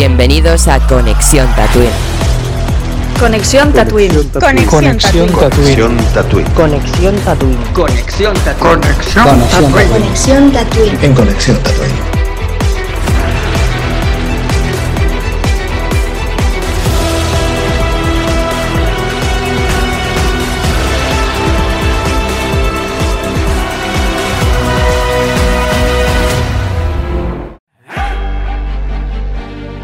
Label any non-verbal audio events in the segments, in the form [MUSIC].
Bienvenidos a Conexión Tatooine. Conexión Tatooine. Conexión Tatooine. Conexión Tatooine. Conexión Tatooine. Conexión Tatooine. Conexión Tatooine. En Conexión Tatooine.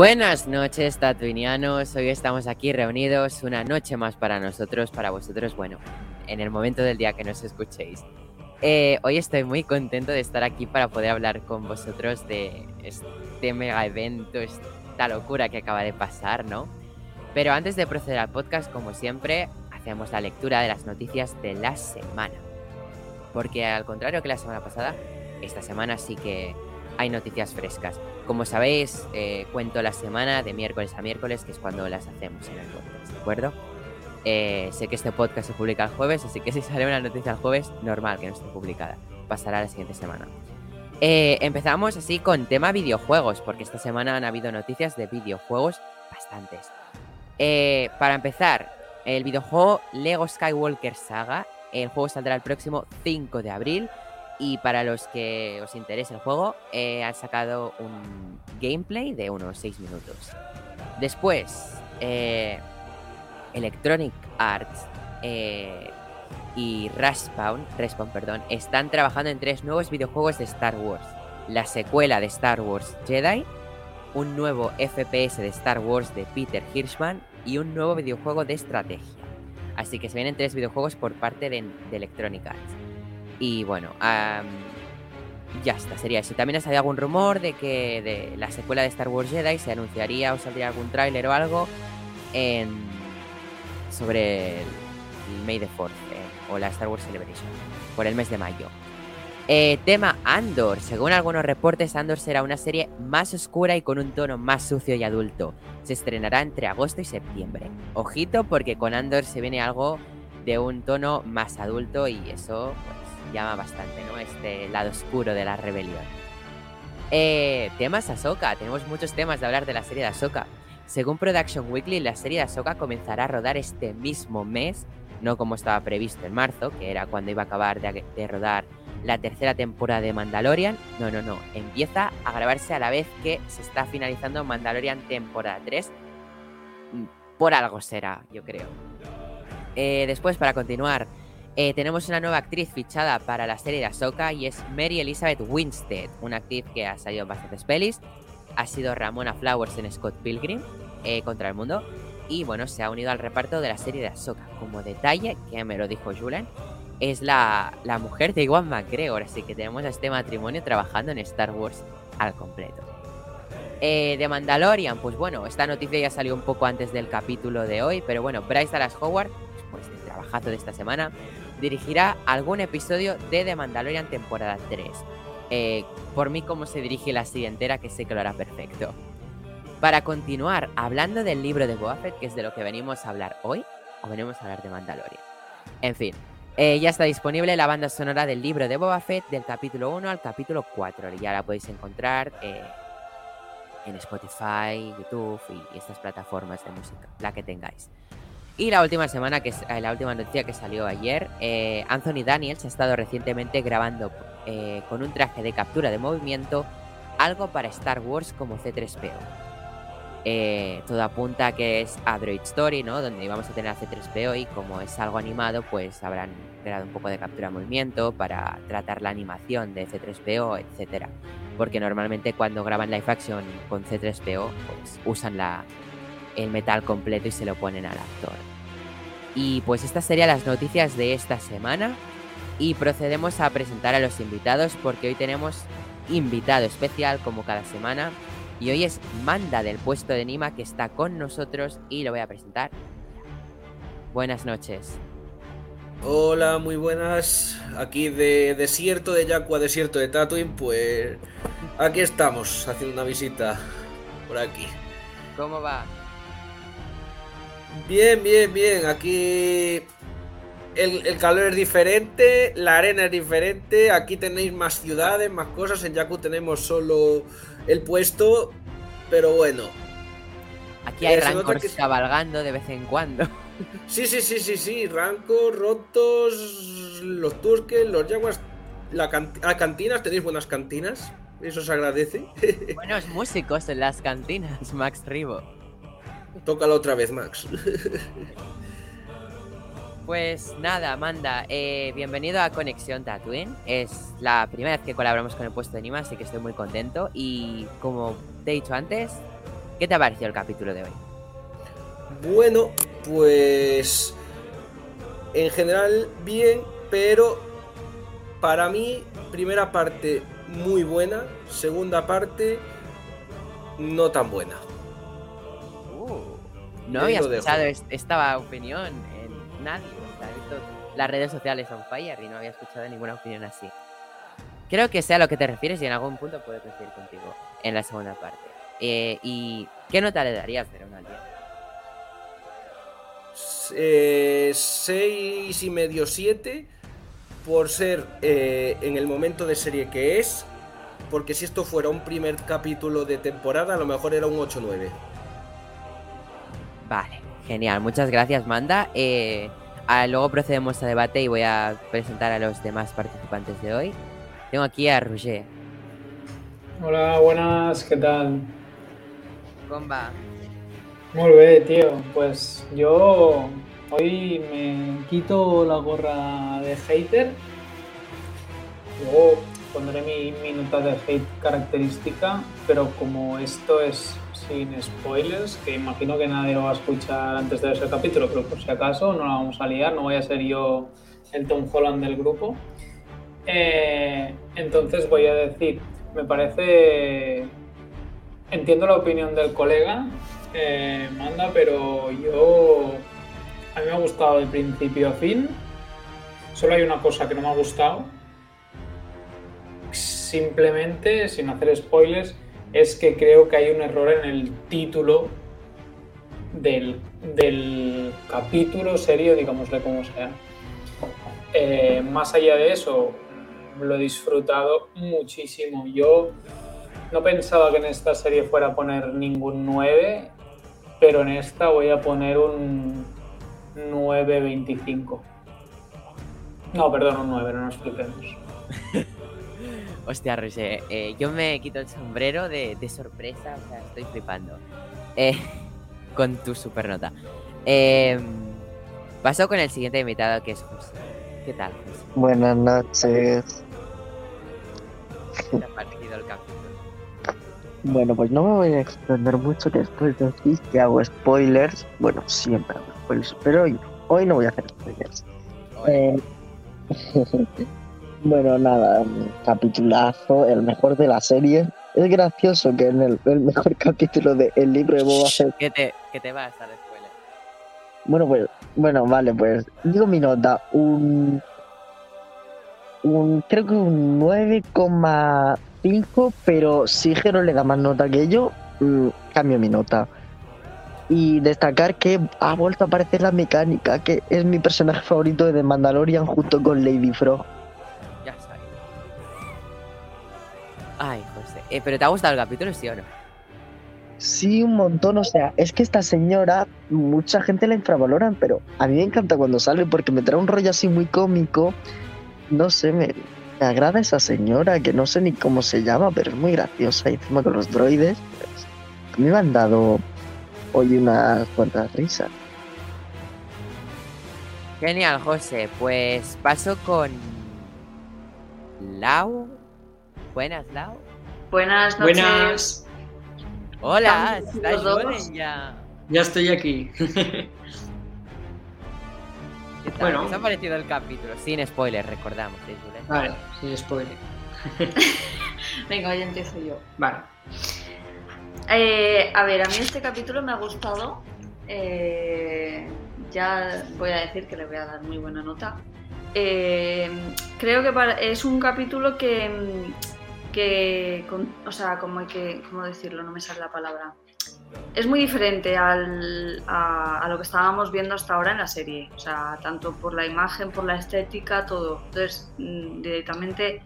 Buenas noches, tatuinianos. Hoy estamos aquí reunidos una noche más para nosotros, para vosotros, bueno, en el momento del día que nos escuchéis. Eh, hoy estoy muy contento de estar aquí para poder hablar con vosotros de este mega evento, esta locura que acaba de pasar, ¿no? Pero antes de proceder al podcast, como siempre, hacemos la lectura de las noticias de la semana. Porque al contrario que la semana pasada, esta semana sí que hay noticias frescas. Como sabéis, eh, cuento la semana de miércoles a miércoles, que es cuando las hacemos en el podcast, ¿de acuerdo? Eh, sé que este podcast se publica el jueves, así que [LAUGHS] si sale una noticia el jueves, normal que no esté publicada. Pasará la siguiente semana. Eh, empezamos así con tema videojuegos, porque esta semana han habido noticias de videojuegos bastantes. para empezar, el videojuego Lego Skywalker Saga. El juego saldrá el próximo 5 de abril. Y para los que os interese el juego, eh, han sacado un gameplay de unos 6 minutos. Después, eh, Electronic Arts eh, y Respawn, Respawn perdón, están trabajando en tres nuevos videojuegos de Star Wars. La secuela de Star Wars Jedi, un nuevo FPS de Star Wars de Peter Hirschman y un nuevo videojuego de estrategia. Así que se vienen tres videojuegos por parte de, de Electronic Arts. Y bueno, ya está, sería eso. También ha salido algún rumor de que de la secuela de Star Wars Jedi se anunciaría o saldría algún tráiler o algo en, sobre el, el May the 4th eh, o la Star Wars Celebration por el mes de mayo. Eh, tema Andor. Según algunos reportes, Andor será una serie más oscura y con un tono más sucio y adulto. Se estrenará entre agosto y septiembre. Ojito porque con Andor se viene algo de un tono más adulto y eso pues, llama bastante, ¿no? Este lado oscuro de la rebelión. Eh, temas Ahsoka. Tenemos muchos temas de hablar de la serie de Ahsoka. Según Production Weekly, la serie de Ahsoka comenzará a rodar este mismo mes, no como estaba previsto en marzo, que era cuando iba a acabar de, rodar la tercera temporada de Mandalorian. No, no, no. Empieza a grabarse a la vez que se está finalizando Mandalorian temporada 3. Mm, Por algo será, yo creo. Eh, después, para continuar, eh, tenemos una nueva actriz fichada para la serie de Ahsoka y es Mary Elizabeth Winstead, una actriz que ha salido en bastantes pelis. Ha sido Ramona Flowers en Scott Pilgrim eh, contra el mundo. Y bueno, se ha unido al reparto de la serie de Ahsoka. Como detalle, que me lo dijo Julen, es la, la mujer de Iwan McGregor. Así que tenemos a este matrimonio trabajando en Star Wars al completo. Eh, de Mandalorian, pues bueno, esta noticia ya salió un poco antes del capítulo de hoy, pero bueno, Bryce Dallas Howard, pues el trabajazo de esta semana, dirigirá algún episodio de The Mandalorian temporada 3. Eh, por mí, como se dirige la serie que sé que lo hará perfecto. Para continuar hablando del libro de Boba que es de lo que venimos a hablar hoy, o venimos a hablar de Mandalorian. En fin, eh, ya está disponible la banda sonora del libro de Boba Fett del capítulo 1 al capítulo 4. Ya la podéis encontrar eh, en Spotify, YouTube y, y estas plataformas de música, la que tengáis. Y la última semana, que la última noticia que salió ayer, eh, Anthony Daniels ha estado recientemente grabando eh, con un traje de captura de movimiento algo para Star Wars como C3PO. Eh, todo apunta a que es a Droid Story, ¿no? Donde vamos a tener a C3PO y como es algo animado, pues habrán creado un poco de captura de movimiento para tratar la animación de C3PO, etcétera. Porque normalmente cuando graban live action con C3PO, pues usan la, el metal completo y se lo ponen al actor. Y pues estas serían las noticias de esta semana. Y procedemos a presentar a los invitados porque hoy tenemos invitado especial como cada semana. Y hoy es Manda del puesto de Nima que está con nosotros y lo voy a presentar. Buenas noches. Hola, muy buenas. Aquí de desierto de Yaku a desierto de Tatooine, pues aquí estamos haciendo una visita por aquí. ¿Cómo va? Bien, bien, bien. Aquí el, el calor es diferente, la arena es diferente. Aquí tenéis más ciudades, más cosas. En Yaku tenemos solo el puesto, pero bueno. Aquí hay Eh, rancors que- cabalgando de vez en cuando. [LAUGHS] Sí, sí, sí, sí, sí. Rancos, rotos, los Tusken, los Jaguars. La can- ah, cantinas, tenéis buenas cantinas. Eso se agradece. [LAUGHS] Buenos músicos en las cantinas, Max Ribo. Tócalo otra vez, Max. Pues nada, Amanda, eh, bienvenido a Conexión Tatooine. Es la primera vez que colaboramos con el puesto de Nima, así que estoy muy contento. Y como te he dicho antes, ¿qué te ha parecido el capítulo de hoy? Bueno, pues en general bien, pero para mí primera parte muy buena, segunda parte no tan buena. No había escuchado es- esta opinión en nadie. O sea, he visto las redes sociales on fire y no había escuchado ninguna opinión así. Creo que sea a lo que te refieres y en algún punto puedo coincidir contigo en la segunda parte. Eh, ¿Y qué nota le darías de una al 10? Eh, seis y medio, siete, por ser eh, en el momento de serie que es, porque si esto fuera un primer capítulo de temporada, a lo mejor era un 8-9. Vale, genial. Muchas gracias, Manda. Eh, luego procedemos a debate y voy a presentar a los demás participantes de hoy. Tengo aquí a Roger. Hola, buenas, ¿qué tal? Comba. Muy bien, tío. Pues yo hoy me quito la gorra de hater. Luego pondré mi, mi nota de hate característica, pero como esto es sin spoilers, que imagino que nadie lo va a escuchar antes de ver ese capítulo, pero por si acaso no la vamos a liar, no voy a ser yo el Tom Holland del grupo. Eh, entonces voy a decir, me parece... Entiendo la opinión del colega, eh, Manda, pero yo... A mí me ha gustado de principio a fin. Solo hay una cosa que no me ha gustado. Simplemente, sin hacer spoilers, es que creo que hay un error en el título del, del capítulo, serio, digámosle como sea. Eh, más allá de eso, lo he disfrutado muchísimo. Yo no pensaba que en esta serie fuera a poner ningún 9, pero en esta voy a poner un 9.25. No, perdón, un 9, no nos flipemos. [LAUGHS] Hostia, Roger. eh, yo me quito el sombrero de, de sorpresa. O sea, estoy flipando. Eh, [LAUGHS] con tu supernota. Eh, paso con el siguiente invitado que es José. ¿Qué tal, José? Buenas noches. ¿Qué te ha parecido el capítulo? Bueno, pues no me voy a extender mucho que después decís que hago spoilers. Bueno, siempre hago spoilers, pero hoy, hoy no voy a hacer spoilers. Eh, [LAUGHS] bueno, nada, capitulazo, el mejor de la serie. Es gracioso que en el, el mejor [LAUGHS] capítulo del libro de Boba Fett ¿Qué te, qué te vas a spoiler? Bueno, pues, bueno, vale, pues digo mi nota, un, un creo que un 9,5, pero si Jero le da más nota que yo, mm, cambio mi nota. Y destacar que ha vuelto a aparecer la mecánica, que es mi personaje favorito de The Mandalorian junto con Lady Frog. Ay, José. Eh, ¿Pero te ha gustado el capítulo, sí o no? Sí, un montón, o sea, es que esta señora, mucha gente la infravaloran, pero a mí me encanta cuando sale porque me trae un rollo así muy cómico. No sé, me, me agrada esa señora, que no sé ni cómo se llama, pero es muy graciosa. Y encima con los droides, pues, a mí me han dado hoy unas cuantas risas. Genial, José. Pues paso con. Lau. Buenas, Lau. Buenas noches. Buenas. Hola, dos. Golem ya. ya estoy aquí. ¿Qué tal? Bueno. ¿Qué os ha parecido el capítulo? Sin spoilers, recordamos, ¿eh? Vale, sin spoiler. [LAUGHS] Venga, ya empiezo yo. Vale. Eh, a ver, a mí este capítulo me ha gustado. Eh, ya voy a decir que le voy a dar muy buena nota. Eh, creo que para- es un capítulo que, que o sea, como que, ¿cómo decirlo? No me sale la palabra. Es muy diferente a, lo que estábamos viendo hasta ahora en la serie. O sea, tanto por la imagen, por la estética, todo. Entonces, mm, directamente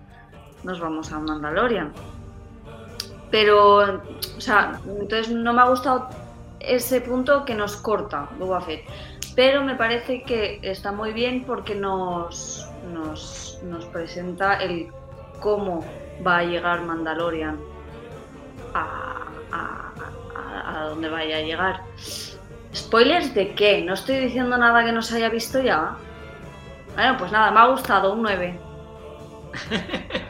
nos vamos a Mandalorian. Pero, o sea, entonces no me ha gustado ese punto que nos corta Boba Fett. Pero me parece que está muy bien porque nos, nos presenta el cómo va a llegar Mandalorian a, a, a- donde vaya a llegar. ¿Spoilers de qué? No estoy diciendo nada que no se haya visto ya. Bueno, pues nada, me ha gustado un 9. [LAUGHS]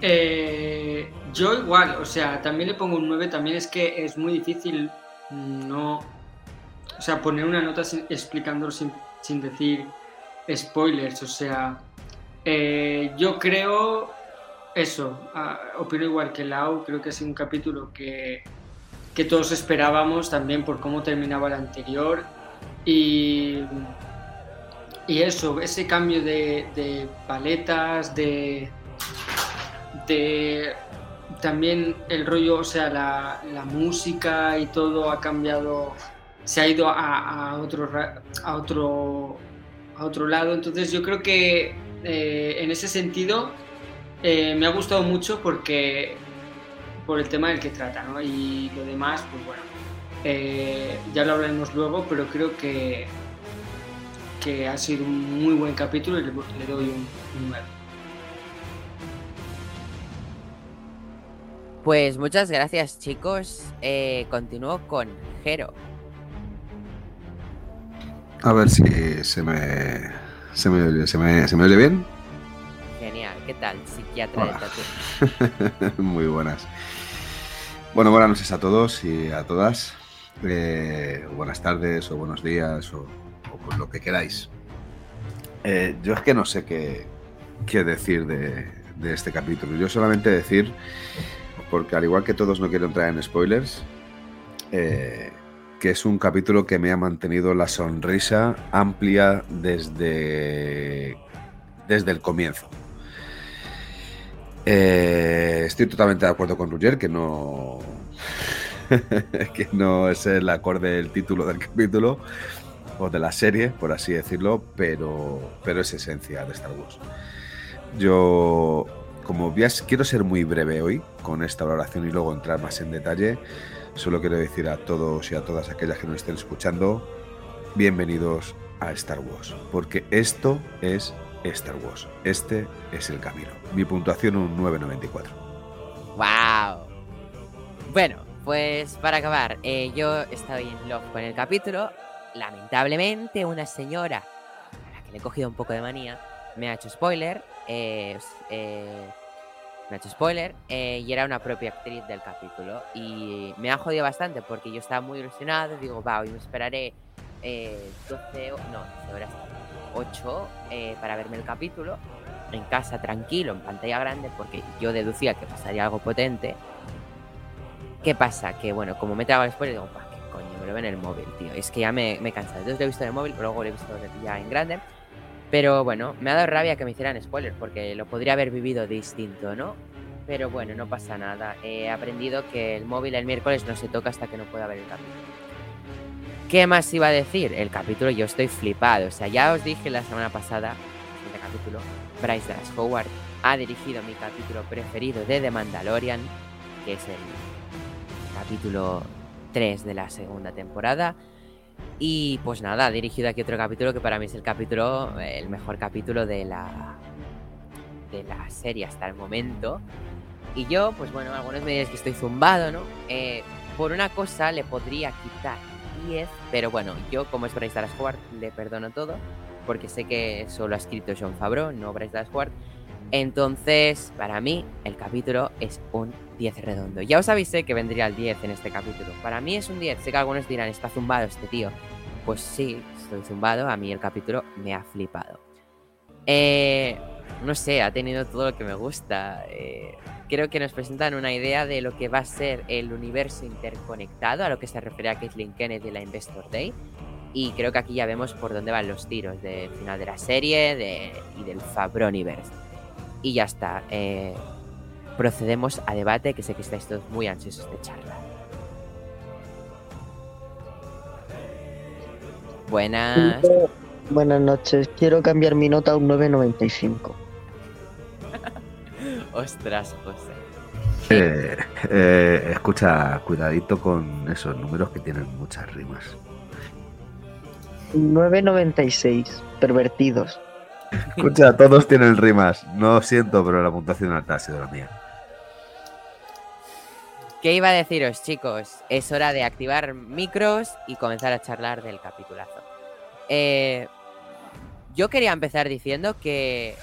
Eh, yo igual, o sea, también le pongo un 9, también es que es muy difícil no... O sea, poner una nota explicándolo sin, sin decir spoilers, o sea, eh, yo creo eso, ah, opino igual que Lau, creo que ha sido un capítulo que, que todos esperábamos también por cómo terminaba el anterior y, y eso, ese cambio de, paletas, de, de también el rollo, o sea, la, la música y todo ha cambiado, se ha ido a, a otro, a, otro, a otro lado. Entonces yo creo que eh, en ese sentido eh, me ha gustado mucho porque por el tema del que trata, ¿no? Y lo demás, pues bueno, eh, ya lo hablaremos luego, pero creo que, que ha sido un muy buen capítulo y le, le doy un, un 9. Pues muchas gracias, chicos. Eh, continúo con Jero. A ver si se me, se me, oye- se me, se me oye bien. Genial, ¿qué tal? Psiquiatra de. [LAUGHS] Muy buenas. Bueno, buenas noches a todos y a todas. Eh, buenas tardes o buenos días o, o pues lo que queráis. Eh, yo es que no sé qué, qué decir de, de este capítulo. Yo solamente decir, porque al igual que todos no quiero entrar en spoilers, eh, que es un capítulo que me ha mantenido la sonrisa amplia desde, desde el comienzo. Eh, estoy totalmente de acuerdo con Roger que no [LAUGHS] que no es el acorde del título del capítulo o de la serie, por así decirlo, pero, pero es esencia de Star Wars. Yo, como veas, quiero ser muy breve hoy con esta valoración y luego entrar más en detalle. Solo quiero decir a todos y a todas aquellas que nos estén escuchando, bienvenidos a Star Wars, porque esto es Star Wars. Este es el camino. Mi puntuación un 994. ¡Wow! Bueno, pues para acabar, eh, yo estoy en love con el capítulo. Lamentablemente, una señora a la que le he cogido un poco de manía me ha hecho spoiler. eh, eh, me hecho spoiler eh, y era una propia actriz del capítulo. Y me ha jodido bastante porque yo estaba muy ilusionado. Digo, va, hoy me esperaré eh, 12 o- no, 12 horas, 8 eh, para verme el capítulo en casa tranquilo, en pantalla grande, porque yo deducía que pasaría algo potente. ¿Qué pasa? Que bueno, como me trago el spoiler, digo, "Buah, qué coño, me lo veo en el móvil, tío. Es que ya me, me he. Entonces lo he visto en el móvil, luego lo he visto ya en grande. Pero bueno, me ha dado rabia que me hicieran spoiler, porque lo podría haber vivido distinto, ¿no? Pero bueno, no pasa nada. He aprendido que el móvil el miércoles no se toca hasta que no pueda ver el capítulo. ¿Qué más iba a decir? El capítulo yo estoy flipado. O sea, ya os dije la semana pasada, este capítulo, Bryce Dallas Howard ha dirigido mi capítulo preferido de The Mandalorian, que es el capítulo 3 de la segunda temporada. Y pues nada, ha dirigido aquí otro capítulo que para mí es el capítulo, el mejor capítulo de la, de la serie hasta el momento. Y yo, pues bueno, algunos me diréis que estoy zumbado, ¿no? Eh, por una cosa le podría quitar 10, pero bueno, yo como es Bryce Dallas Howard le perdono todo, porque sé que eso lo ha escrito John Favreau, no Bryce Dallas Howard. Entonces, para mí, el capítulo es un 10 redondo. Ya os avisé que vendría el 10 en este capítulo. Para mí es un 10. Sé que algunos dirán, está zumbado este tío. Pues sí, estoy zumbado. A mí el capítulo me ha flipado. Eh, no sé, ha tenido todo lo que me gusta. Eh, creo que nos presentan una idea de lo que va a ser el universo interconectado, a lo que se refiere a Kathleen Kenneth y la Investor Day. Y creo que aquí ya vemos por dónde van los tiros del final de la serie de, y del Fabroniverse. Y ya está. eh, procedemos a debate, que sé que estáis todos muy ansiosos de charla. Buenas. Buenas noches. Quiero cambiar mi nota a un 9.95. [LAUGHS] Ostras, José. Eh, eh, escucha, cuidadito con esos números que tienen muchas rimas. 9.96. Pervertidos. Escucha, todos tienen rimas. No siento, pero la puntuación alta ha sido la mía. ¿Qué iba a deciros, chicos? Es hora de activar micros y comenzar a charlar del capitulazo. Eh, yo quería empezar diciendo que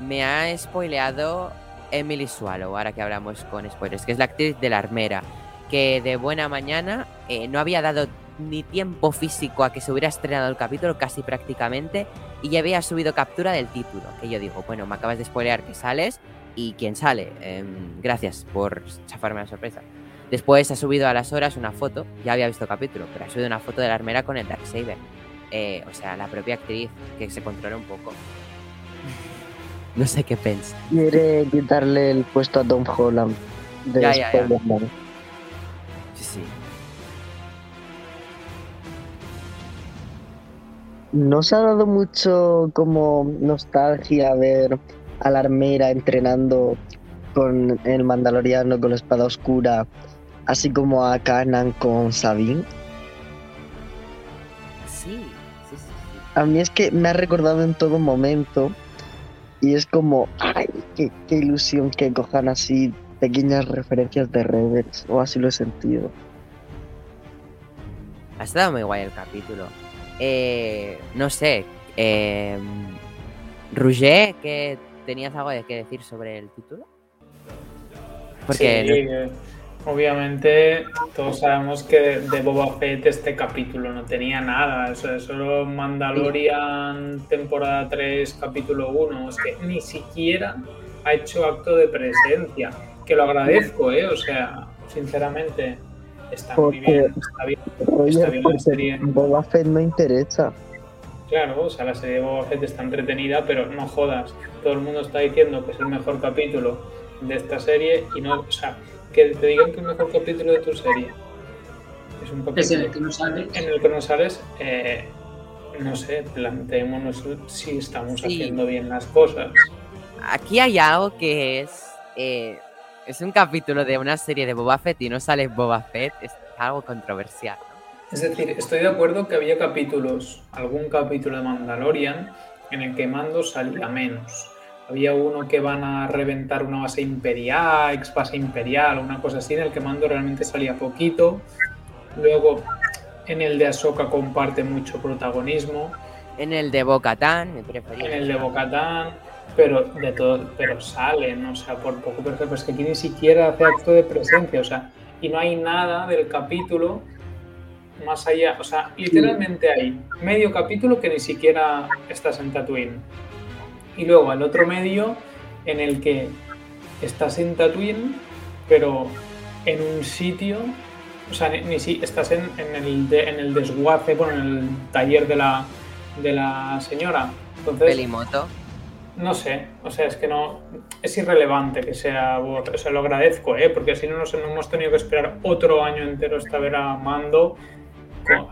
me ha spoileado Emily Swallow, ahora que hablamos con spoilers, que es la actriz de la armera, que de buena mañana eh, no había dado ni tiempo físico a que se hubiera estrenado el capítulo, casi prácticamente, y ya había subido captura del título. Que yo digo, bueno, me acabas de spoilear que sales y quién sale. Em, gracias por chafarme la sorpresa. Después ha subido a las horas una foto, ya había visto el capítulo, pero ha subido una foto de la armera con el Darksaber. Eh, o sea, la propia actriz que se controla un poco. No sé qué pensar. Quiere quitarle el puesto a Tom Holland. De Ya, ya, ya. Spider-Man. Sí, sí. ¿Nos ha dado mucho como nostalgia ver a la armera entrenando con el Mandaloriano con la espada oscura, así como a Kanan con Sabine? Sí, sí, sí. sí. A mí es que me ha recordado en todo momento y es como, ay, qué, qué ilusión que cojan así pequeñas referencias de Rebels, o así lo he sentido. Ha estado muy guay el capítulo. Eh, no sé. Eh, Roger, ¿qué tenías algo de que decir sobre el título? Porque Sí, que obviamente todos sabemos que de Boba Fett este capítulo no tenía nada. O sea, solo Mandalorian temporada 3, capítulo 1. Es que ni siquiera ha hecho acto de presencia. Que lo agradezco, ¿eh? O sea, sinceramente, está muy bien. Está bien. Está bien la serie. Boba Fett no interesa. Claro, o sea, la serie de Boba Fett está entretenida, pero no jodas. Todo el mundo está diciendo que es el mejor capítulo de esta serie y no, o sea, que te digan que el mejor capítulo de tu serie es un Es en capítulo el que no sale. en el que no sales, eh, no sé, planteémonos si estamos Sí. haciendo bien las cosas. aquí hay algo que es. eh, es un capítulo de una serie de Boba Fett y no sale Boba Fett. Es algo controversial. ¿no? Es decir, estoy de acuerdo que había capítulos, algún capítulo de Mandalorian, en el que Mando salía menos. Había uno que van a reventar una base imperial, ex base imperial, una cosa así, en el que Mando realmente salía poquito. Luego, en el de Ahsoka comparte mucho protagonismo. En el de Bo-Katan, mi preferido. En el de Bocatán, pero de todo, pero salen, o sea, por poco, pero es que aquí ni siquiera hace acto de presencia, o sea, y no hay nada del capítulo más allá, o sea, literalmente hay medio capítulo que ni siquiera estás en Tatooine. Y luego el otro medio en el que estás en Tatooine, pero en un sitio, o sea, ni, ni si estás en, en el de- en el desguace, bueno, en el taller de la, de la señora. Entonces, Pelimoto. No sé, o sea, es que no. Es irrelevante que sea. O sea, lo agradezco, ¿eh? Porque así no nos no hemos tenido que esperar otro año entero hasta ver a Mando.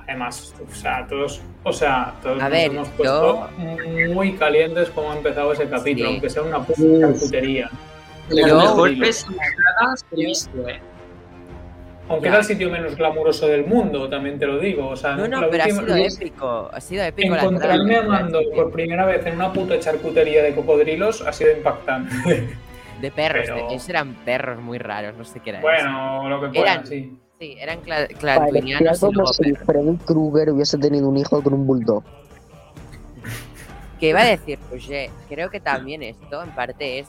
Además, o sea, todos. O sea, todos A nos ver, hemos puesto muy calientes como ha empezado ese capítulo, Sí. aunque sea una puta Yo- mejores que he visto, eh. Aunque Ya. era el sitio menos glamuroso del mundo, también te lo digo. O sea, No, no, la pero ha sido lo- épico. Ha sido épico. la Encontrarme a. Mando por primera vez en una puta charcutería de cocodrilos ha sido impactante. [LAUGHS] De perros. pero- de- esos eran perros muy raros. No sé qué era eso. bueno, lo que pueda, Eran- sí. Sí, eran cla- clantuinianos y como si. Freddy Krueger hubiese tenido un hijo con un bulldog. [LAUGHS] Que iba a decir, Roger, creo que también esto en parte es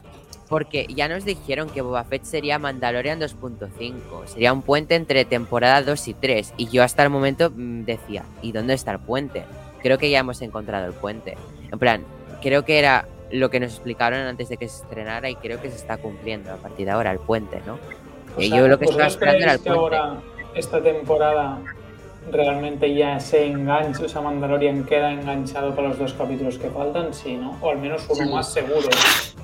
porque ya nos dijeron que Boba Fett sería Mandalorian 2.5, sería un puente entre temporada 2 y 3, y yo hasta el momento mm, decía, ¿y dónde está el puente? Creo que ya hemos encontrado el puente. En plan, creo que era lo que nos explicaron antes de que se estrenara y creo que se está cumpliendo a partir de ahora el puente, ¿no? O Y sea, yo lo que estaba ¿vosotros esperando era el puente. ahora, esta temporada, realmente ya se engancha, o sea, Mandalorian queda enganchado para los dos capítulos que faltan? Sí, ¿no? O al menos uno Sí. más seguro.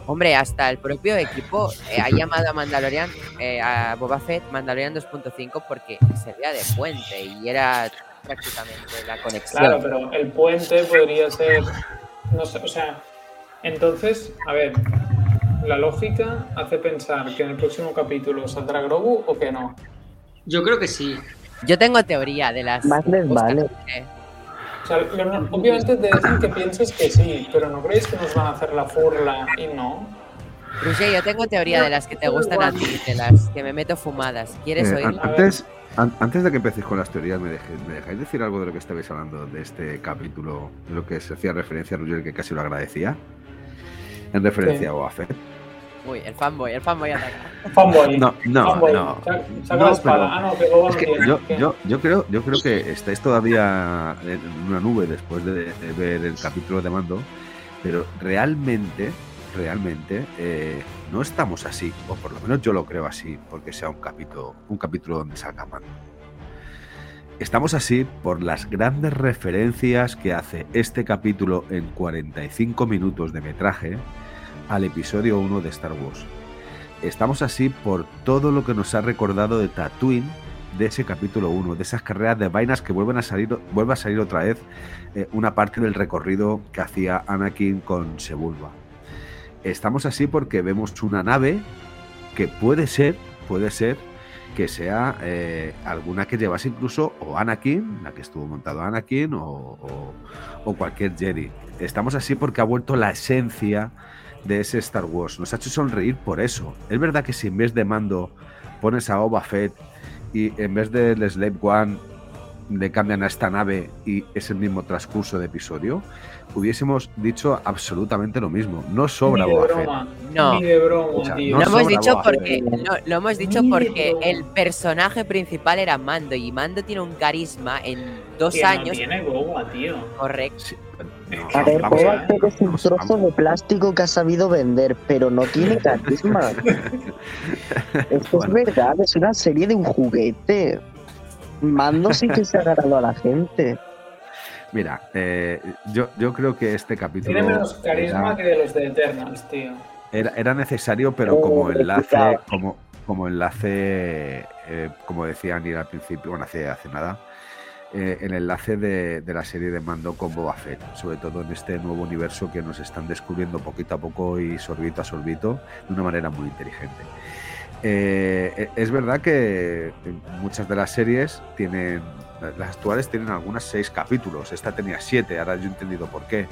Hombre, hasta el propio equipo eh, ha llamado a Mandalorian, eh, a Boba Fett, Mandalorian 2.5 porque servía de puente y era prácticamente la conexión. Claro, pero el puente podría ser. No sé, o sea. Entonces, a ver. La lógica hace pensar que en el próximo capítulo saldrá Grogu o que no. Yo creo que sí. Yo tengo teoría de las... Más les vale. que- O sea, lo obviamente te dicen que pienses que sí, pero ¿no creéis que nos van a hacer la furla y no? Roger, yo tengo teoría de las que te gustan a ti, de las que me meto fumadas. ¿Quieres Eh, antes, an- antes de que empecéis con las teorías, ¿me, dejé- ¿me dejáis decir algo de lo que estabais hablando de este capítulo, de lo que se hacía referencia a Roger, que casi lo agradecía? En referencia Sí. a Boba Fett. Uy, el fanboy, el fanboy ataca. Fanboy. No, no, fanboy. no. Saca, saca No, la espada. pero- Ah, no, Boba Es no que tiene. yo, yo, yo, creo, yo creo que estáis todavía en una nube después de, de ver el capítulo de mando, pero realmente, realmente eh, no estamos así, o por lo menos yo lo creo así, porque sea un capítulo, un capítulo donde salga mando. Estamos así por las grandes referencias que hace este capítulo en 45 minutos de metraje al episodio 1 de Star Wars. Estamos así por todo lo que nos ha recordado de Tatooine de ese capítulo 1, de esas carreras de vainas que vuelven a salir, vuelve a salir otra vez eh, una parte del recorrido que hacía Anakin con Sebulba. Estamos así porque vemos una nave que puede ser, puede ser que sea eh, alguna que llevase incluso o Anakin, la que estuvo montado Anakin, o, o- o cualquier Jedi. Estamos así porque ha vuelto la esencia de ese Star Wars. Nos ha hecho sonreír por eso. Es verdad que si en vez de mando pones a Boba Fett y en vez del Slave One le cambian a esta nave y es el mismo transcurso de episodio, hubiésemos dicho absolutamente lo mismo. No sobra Boba Fett. No. Ni de broma, O sea, tío. Lo no hemos dicho porque Fett. no, lo hemos dicho Ni porque el personaje principal era Mando y Mando tiene un carisma en dos Que no años tiene boba, tío. correcto. Sí, A A ver, ver, Fett es un trozo vamos. de plástico que ha sabido vender, pero no tiene carisma. [LAUGHS] Esto Bueno. es verdad, es una serie de un juguete. Mando sí que se ha agarrado a la gente. Mira, eh, yo, yo creo que este capítulo Tiene menos carisma era, que de los de Eternals, tío. era- era necesario, pero Oh, como enlace, como, como enlace, eh, como decía Anir al principio, bueno, hace, hace nada, eh, el enlace de, la serie de mando con Boba Fett, sobre todo en este nuevo universo que nos están descubriendo poquito a poco y sorbito a sorbito de una manera muy inteligente. Eh, es verdad que muchas de las series tienen, las actuales tienen algunas seis capítulos, esta tenía siete, ahora yo he entendido por qué.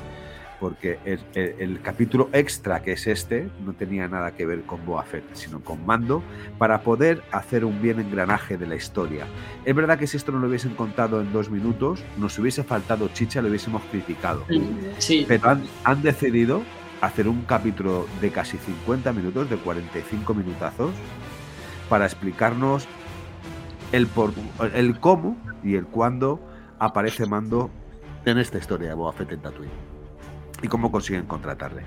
Porque el, el- el capítulo extra que es este no tenía nada que ver con Boa Fett, sino con Mando, para poder hacer un bien engranaje de la historia. Es verdad que si esto no lo hubiesen contado en dos minutos, nos hubiese faltado chicha, lo hubiésemos criticado. Sí. Pero han, han decidido hacer un capítulo de casi 50 minutos, de 45 minutazos, para explicarnos el, por, el cómo y el cuándo aparece Mando en esta historia de Boba Fett en Tatooine. Y cómo consiguen contratarle.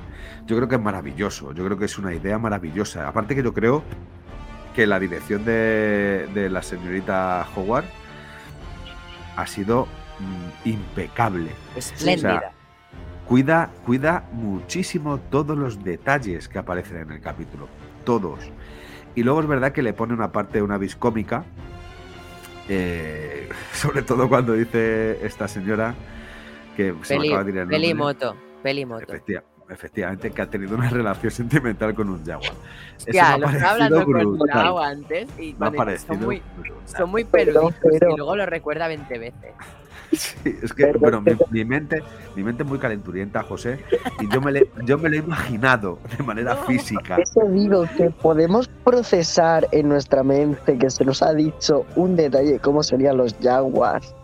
Yo creo que es maravilloso, yo creo que es una idea maravillosa. Aparte que yo creo que la dirección de, de la señorita Howard ha sido mm, impecable Espléndida. cuida, cuida muchísimo todos los detalles que aparecen en el capítulo. Todos. Y luego es verdad que le pone una parte, una vis cómica. eh, [LAUGHS] sobre todo cuando dice esta señora que se me Peli, acaba de ir el nombre. Peli moto. Efectiva- efectivamente, que ha tenido una [LAUGHS] relación sentimental con un jaguar. Ha lo estaba hablando con. Nao antes y Me ha cuando parecido son muy, son muy Pero, peluditos pero- y luego lo recuerda 20 veces. [LAUGHS] Sí, es que, bueno, mi, mi mente, mi mente es muy calenturienta, José, y yo me, le- yo me lo he imaginado de manera física. Eso digo, que podemos procesar en nuestra mente que se nos ha dicho un detalle de cómo serían los Jaguars.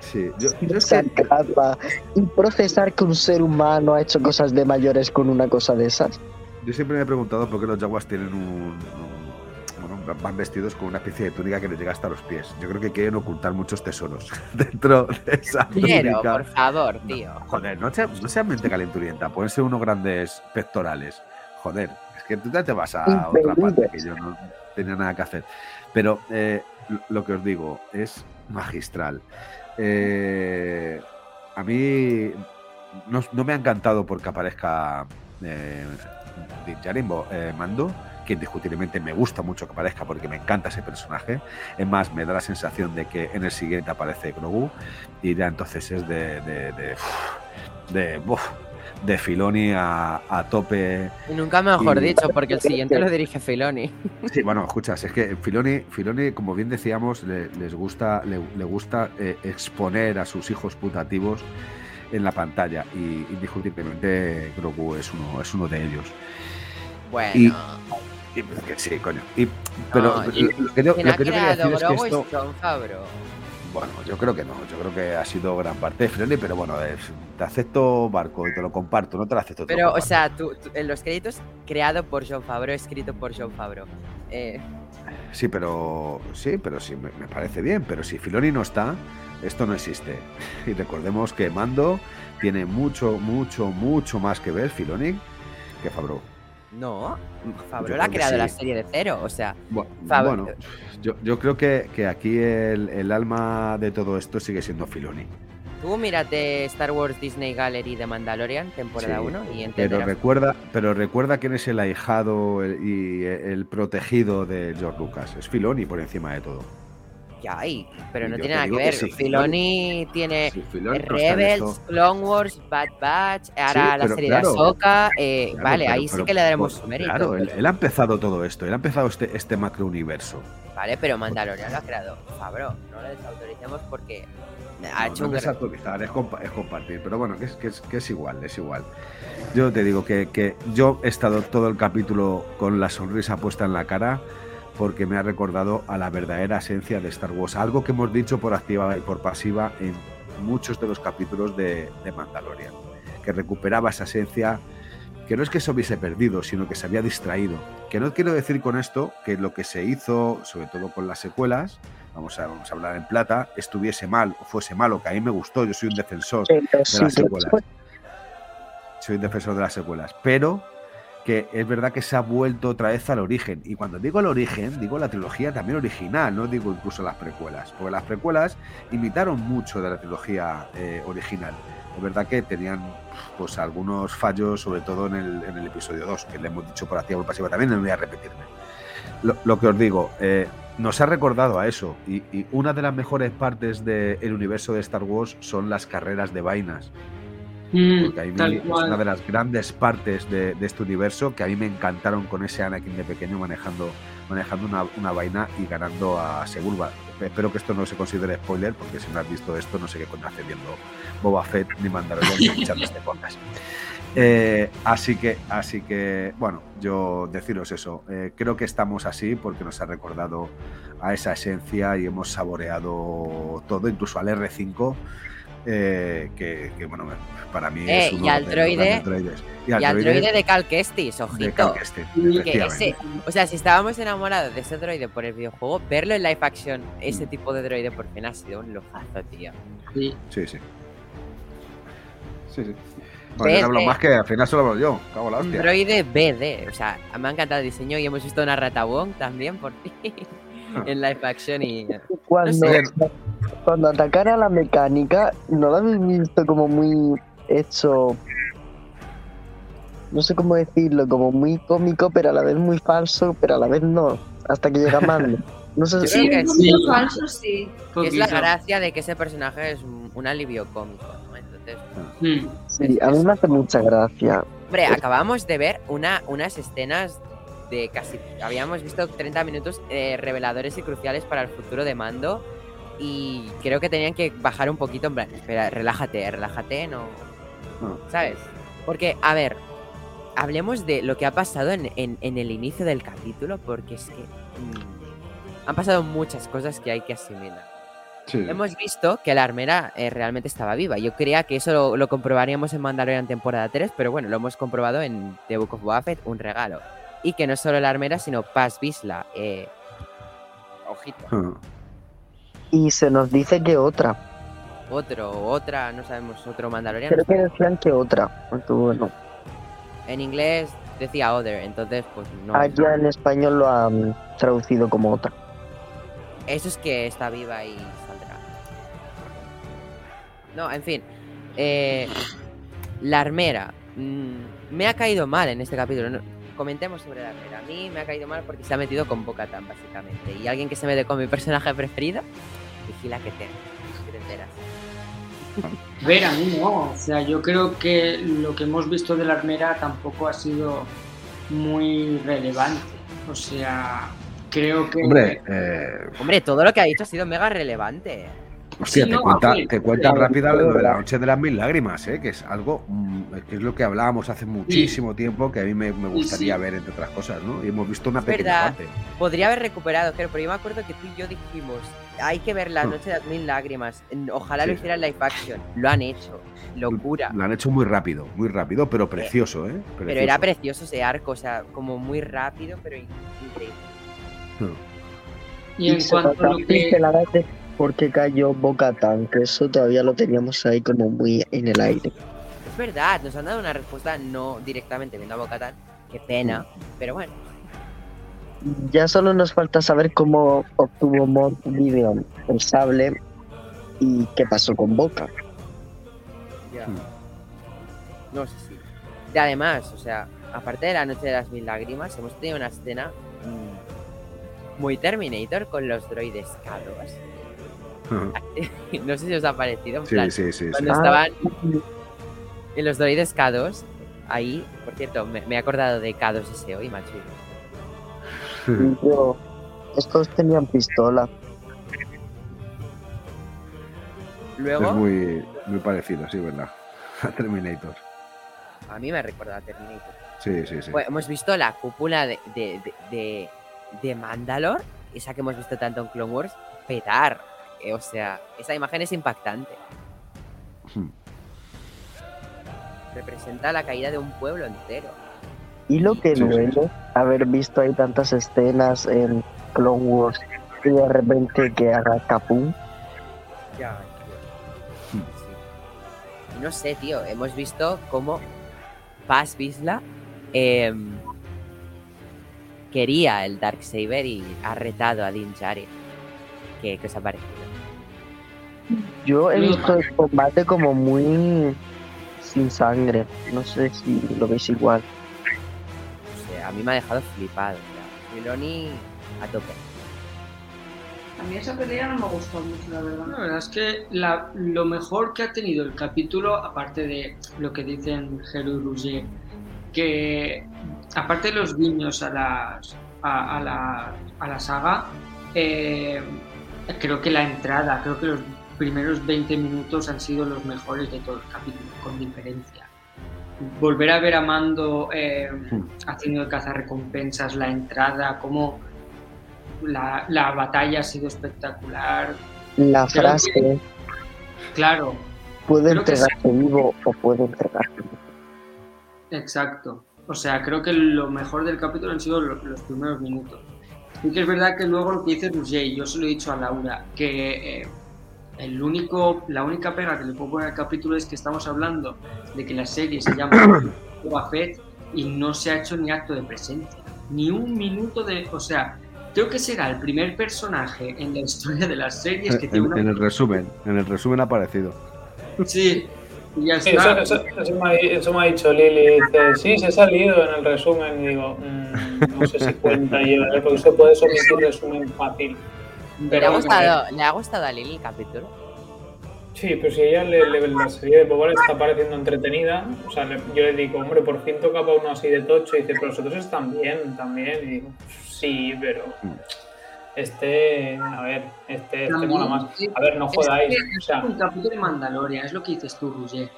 Sí, yo, yo es esa que- capa y procesar que un ser humano ha hecho cosas de mayores con una cosa de esas. Yo siempre me he preguntado por qué los jaguars tienen un, un- bueno, van vestidos con una especie de túnica que les llega hasta los pies. Yo creo que quieren ocultar muchos tesoros [LAUGHS] dentro de esa Pero, túnica. por favor, tío. Joder, no sea, no sea mente calenturienta, pueden ser unos grandes pectorales. Joder, es que tú ya te vas a otra parte que yo no tenía nada que hacer. Pero eh, lo que os digo es magistral. Eh, a mí no, me ha encantado porque aparezca eh, Din Djarin, Bo- eh, Mando, que indiscutiblemente me gusta mucho que aparezca porque me encanta ese personaje. Es más, me da la sensación de que en el siguiente aparece Grogu y ya entonces es de de, de Filoni a, a tope. Y nunca mejor Y- dicho, porque el siguiente lo dirige Filoni. Sí, bueno, escuchas, es que Filoni, Filoni como bien decíamos, le, les gusta, le, le gusta eh, exponer a sus hijos putativos en la pantalla y indiscutiblemente Grogu es uno, es uno de ellos. Bueno, Y- Y, pues, que sí, coño. Y, pero y- lo, lo que yo, quien lo ha que yo quería creado decir es que esto. Bueno, yo creo que no, yo creo que ha sido gran parte de Filoni, pero bueno, es- te acepto Barco y te lo comparto, no te lo acepto. lo Pero, o sea, tú, tú- en los créditos, creado por Jon Favreau, escrito por Jon Favreau. Eh, Sí, pero sí, pero sí, me, me parece bien. Pero si Filoni no está, esto no existe. [LAUGHS] Y recordemos que Mando tiene mucho, mucho, mucho más que ver Filoni que Favreau. no, Favreau la ha creado la sí. serie de cero, o sea, Bu- Fab- Bueno, yo, yo creo que, que aquí el, el alma de todo esto sigue siendo Filoni. tú mírate Star Wars Disney Gallery de Mandalorian, temporada Sí, 1, y Pero entenderás. recuerda, pero recuerda quién es el ahijado y el protegido de George Lucas. Es Filoni por encima de todo. Ya hay, pero Y no tiene nada que ver. sí, Filoni tiene Filoni Rebels, Clone Wars, Bad Batch, ahora la pero serie claro, de Ahsoka. eh, Claro, vale, pero- ahí sí pero que le daremos por- su mérito. Claro, él, pero- él ha empezado todo esto, él ha empezado este, este macrouniverso. Vale, pero Mandalorian lo ha creado Favreau. No lo desautoricemos porque ha No, hecho no un actualizar, es, compa- es compartir. Pero bueno, que es, que, es, que es igual, es igual. Yo te digo que, que yo he estado todo el capítulo con la sonrisa puesta en la cara porque me ha recordado a la verdadera esencia de Star Wars. Algo que hemos dicho por activa y por pasiva en muchos de los capítulos de, de Mandalorian. Que recuperaba esa esencia que no es que se hubiese perdido, sino que se había distraído. Que no quiero decir con esto que lo que se hizo, sobre todo con las secuelas, vamos a, vamos a hablar en plata, estuviese mal o fuese malo, que a mí me gustó, yo soy un defensor, sí, las secuelas. soy un defensor de las secuelas, pero que es verdad que se ha vuelto otra vez al origen. Y cuando digo el origen, digo la trilogía también original, no digo incluso las precuelas, porque las precuelas imitaron mucho de la trilogía eh, original. Es verdad que tenían pues algunos fallos, sobre todo en el, en el episodio 2, que le hemos dicho por activa y por pasiva también, no voy a repetirme. Lo, lo que os digo, eh, nos ha recordado a eso, y, y una de las mejores partes del universo de Star Wars son las carreras de vainas Mm, porque a mí es cual. una de las grandes partes de, de este universo que a mí me encantaron con ese Anakin de pequeño manejando manejando una, una vaina y ganando a Segurba. Espero que esto no se considere spoiler, porque si no has visto esto, no sé qué coño hace viendo Boba Fett ni Mandalorian ni escuchando este podcast. Eh, así que, así que, bueno, yo deciros eso. eh, creo que estamos así porque nos ha recordado a esa esencia y hemos saboreado todo, incluso al R5, eh, que, que, bueno, para mí Eh, es uno y al de droide-. Y al Y al droide droide de Cal Kestis, de ojito. Cal Kestis, Que Que efectivamente. ese, o sea, si estábamos enamorados de ese droide por el videojuego, verlo en live action, ese tipo de droide por fin ha sido un lujazo, tío. Sí. Sí, sí. Sí, sí. Bueno, yo Ves, no hablo más que al final solo hablo yo. Cago la Un hostia. droide BD, o sea, me ha encantado el diseño y hemos visto una Ratabong también por Ah. En live action y Cuando, sé. cuando atacara a la mecánica, no lo habéis visto como muy hecho. No sé cómo decirlo, como muy cómico, pero a la vez muy falso, pero a la vez no. Hasta que llega Mando. No sé si. Sí, que un sí. falso, sí. que es la gracia de que ese personaje es un, un alivio cómico, ¿no? Entonces, Mm. Sí, a mí me hace mucha gracia. hombre, acabamos de ver una, unas escenas de casi, habíamos visto 30 minutos eh, reveladores y cruciales para el futuro de Mando y creo que tenían que bajar un poquito, en plan, espera, relájate, relájate, no, No. ¿sabes? Porque, a ver, hablemos de lo que ha pasado en, en- en el inicio del capítulo, porque es que mm, han pasado muchas cosas que hay que asimilar. Sí. hemos visto que la armera eh, realmente estaba viva. Yo creía que eso lo, lo comprobaríamos en Mandalorian temporada 3, pero bueno, lo hemos comprobado en The Book of Boba Fett, un regalo. Y que no solo la armera, sino Paz Vizsla. eh, ojito. Ah. Y se nos dice que otra. Otro, otra, no sabemos, otro Mandaloriano. Creo que decían que otra. En inglés decía other, entonces pues no. allá en español lo han traducido como otra. Eso es que está viva y saldrá. No, en fin. eh, la armera. mm, me ha caído mal en este capítulo. no- comentemos sobre la armera. A mí me ha caído mal porque se ha metido con Bocatan, básicamente. Y alguien que se mete con mi personaje preferido, vigila que te, que te enteras. [LAUGHS] Ver, a mí no. O sea, yo creo que lo que hemos visto de la armera tampoco ha sido muy relevante. O sea, creo que. Hombre, eh, Hombre, todo lo que ha dicho ha sido mega relevante. Hostia, Sí, te, no, cuenta, sí, te cuenta sí, rápida lo de la noche de las mil lágrimas, ¿eh? que es algo mm, que es lo que hablábamos hace muchísimo tiempo que a mí me, gustaría sí. ver, entre otras cosas, ¿no? Y hemos visto una Es pequeña verdad. parte. Podría haber recuperado, pero yo me acuerdo que tú y yo dijimos, hay que ver la Hmm. noche de las mil lágrimas. Ojalá Sí. lo hicieran live action. Lo han hecho. Locura. Lo han hecho muy rápido, muy rápido, pero precioso, ¿eh? Pero era precioso ese arco, o sea, como muy rápido, pero in- increíble. Y en cuanto a lo que. Pinceladas de por qué cayó Bocatan, que eso todavía lo teníamos ahí como muy en el aire. Es verdad, nos han dado una respuesta no directamente viendo a Bocatan. Qué pena, pero bueno. Ya solo nos falta saber cómo obtuvo Mod Gideon el sable y qué pasó con Boca. Ya. No sé si. Y además, o sea, aparte de la noche de las mil lágrimas, hemos tenido una escena mm, muy Terminator con los droides K2. [LAUGHS] no sé si os ha parecido. En Sí, plan, sí, sí. sí. cuando Ah. estaban en los droides K2, ahí, por cierto, me, me he acordado de K2SO y macho. [LAUGHS] Yo, estos tenían pistola. Luego, Es muy, muy parecido, sí, ¿verdad? [LAUGHS] A Terminator. a mí me recuerda a Terminator. Sí, sí, sí. Hemos visto la cúpula de, de, de, de, de Mandalor, esa que hemos visto tanto en Clone Wars, petar. Eh, o sea, esa imagen es impactante. Hmm. Representa la caída de un pueblo entero. Y lo que Sí, sí, duele haber visto ahí tantas escenas en Clone Wars y de repente que haga capum. Ya, tío. Sí. Y No sé, tío, hemos visto cómo Paz Vizsla em, quería el Darksaber y ha retado a Din Djarin. ¿Qué, qué os ha parecido? Yo he visto el combate como muy sin sangre. No sé si lo veis igual. O sea, a mí me ha dejado flipado. O sea, Filoni a tope. A mí esa pelea no me gustó mucho, la verdad. La verdad es que la- lo mejor que ha tenido el capítulo, aparte de lo que dicen Hero y Rouget, que aparte de los guiños a, las, a, a la, a la saga, eh, creo que la entrada, creo que los primeros 20 minutos han sido los mejores de todo el capítulo, con diferencia. Volver a ver a Mando eh, haciendo el cazarrecompensas, la entrada, cómo la, la batalla ha sido espectacular, La Creo frase Claro, puede creo que entregarse vivo o puede entregarse. exacto. O sea, creo que lo mejor del capítulo han sido lo- los primeros minutos. Y que es verdad que luego lo que dice Roger, yo se lo he dicho a Laura, que eh, el único, la única pega que le puedo poner al capítulo es que estamos hablando de que la serie se llama [COUGHS] Boba Fett y no se ha hecho ni acto de presencia. Ni un minuto de... O sea, creo que será el primer personaje en la historia de las series que tiene En, una... en el resumen, en el resumen ha aparecido. Sí, y ya Sí, está. eso, eso- eso me ha, eso me ha dicho Lili. Dice, sí, se ha salido en el resumen. Y digo, mm, no sé si cuenta yo, ¿eh? porque eso puede omitir resumen fácil. ¿Le ha, gustado, ¿Le ha gustado a Lili el capítulo? Sí, pero si ella le, le- la serie de Boba le está pareciendo entretenida, o sea, le- yo le digo, hombre, por fin toca para uno así de tocho, y dice, pero los otros están bien también, y digo, sí, pero este, a ver, este, este mola más. A ver, no jodáis, o es sea, un capítulo de Mandalorian, es lo que dices tú, Roger.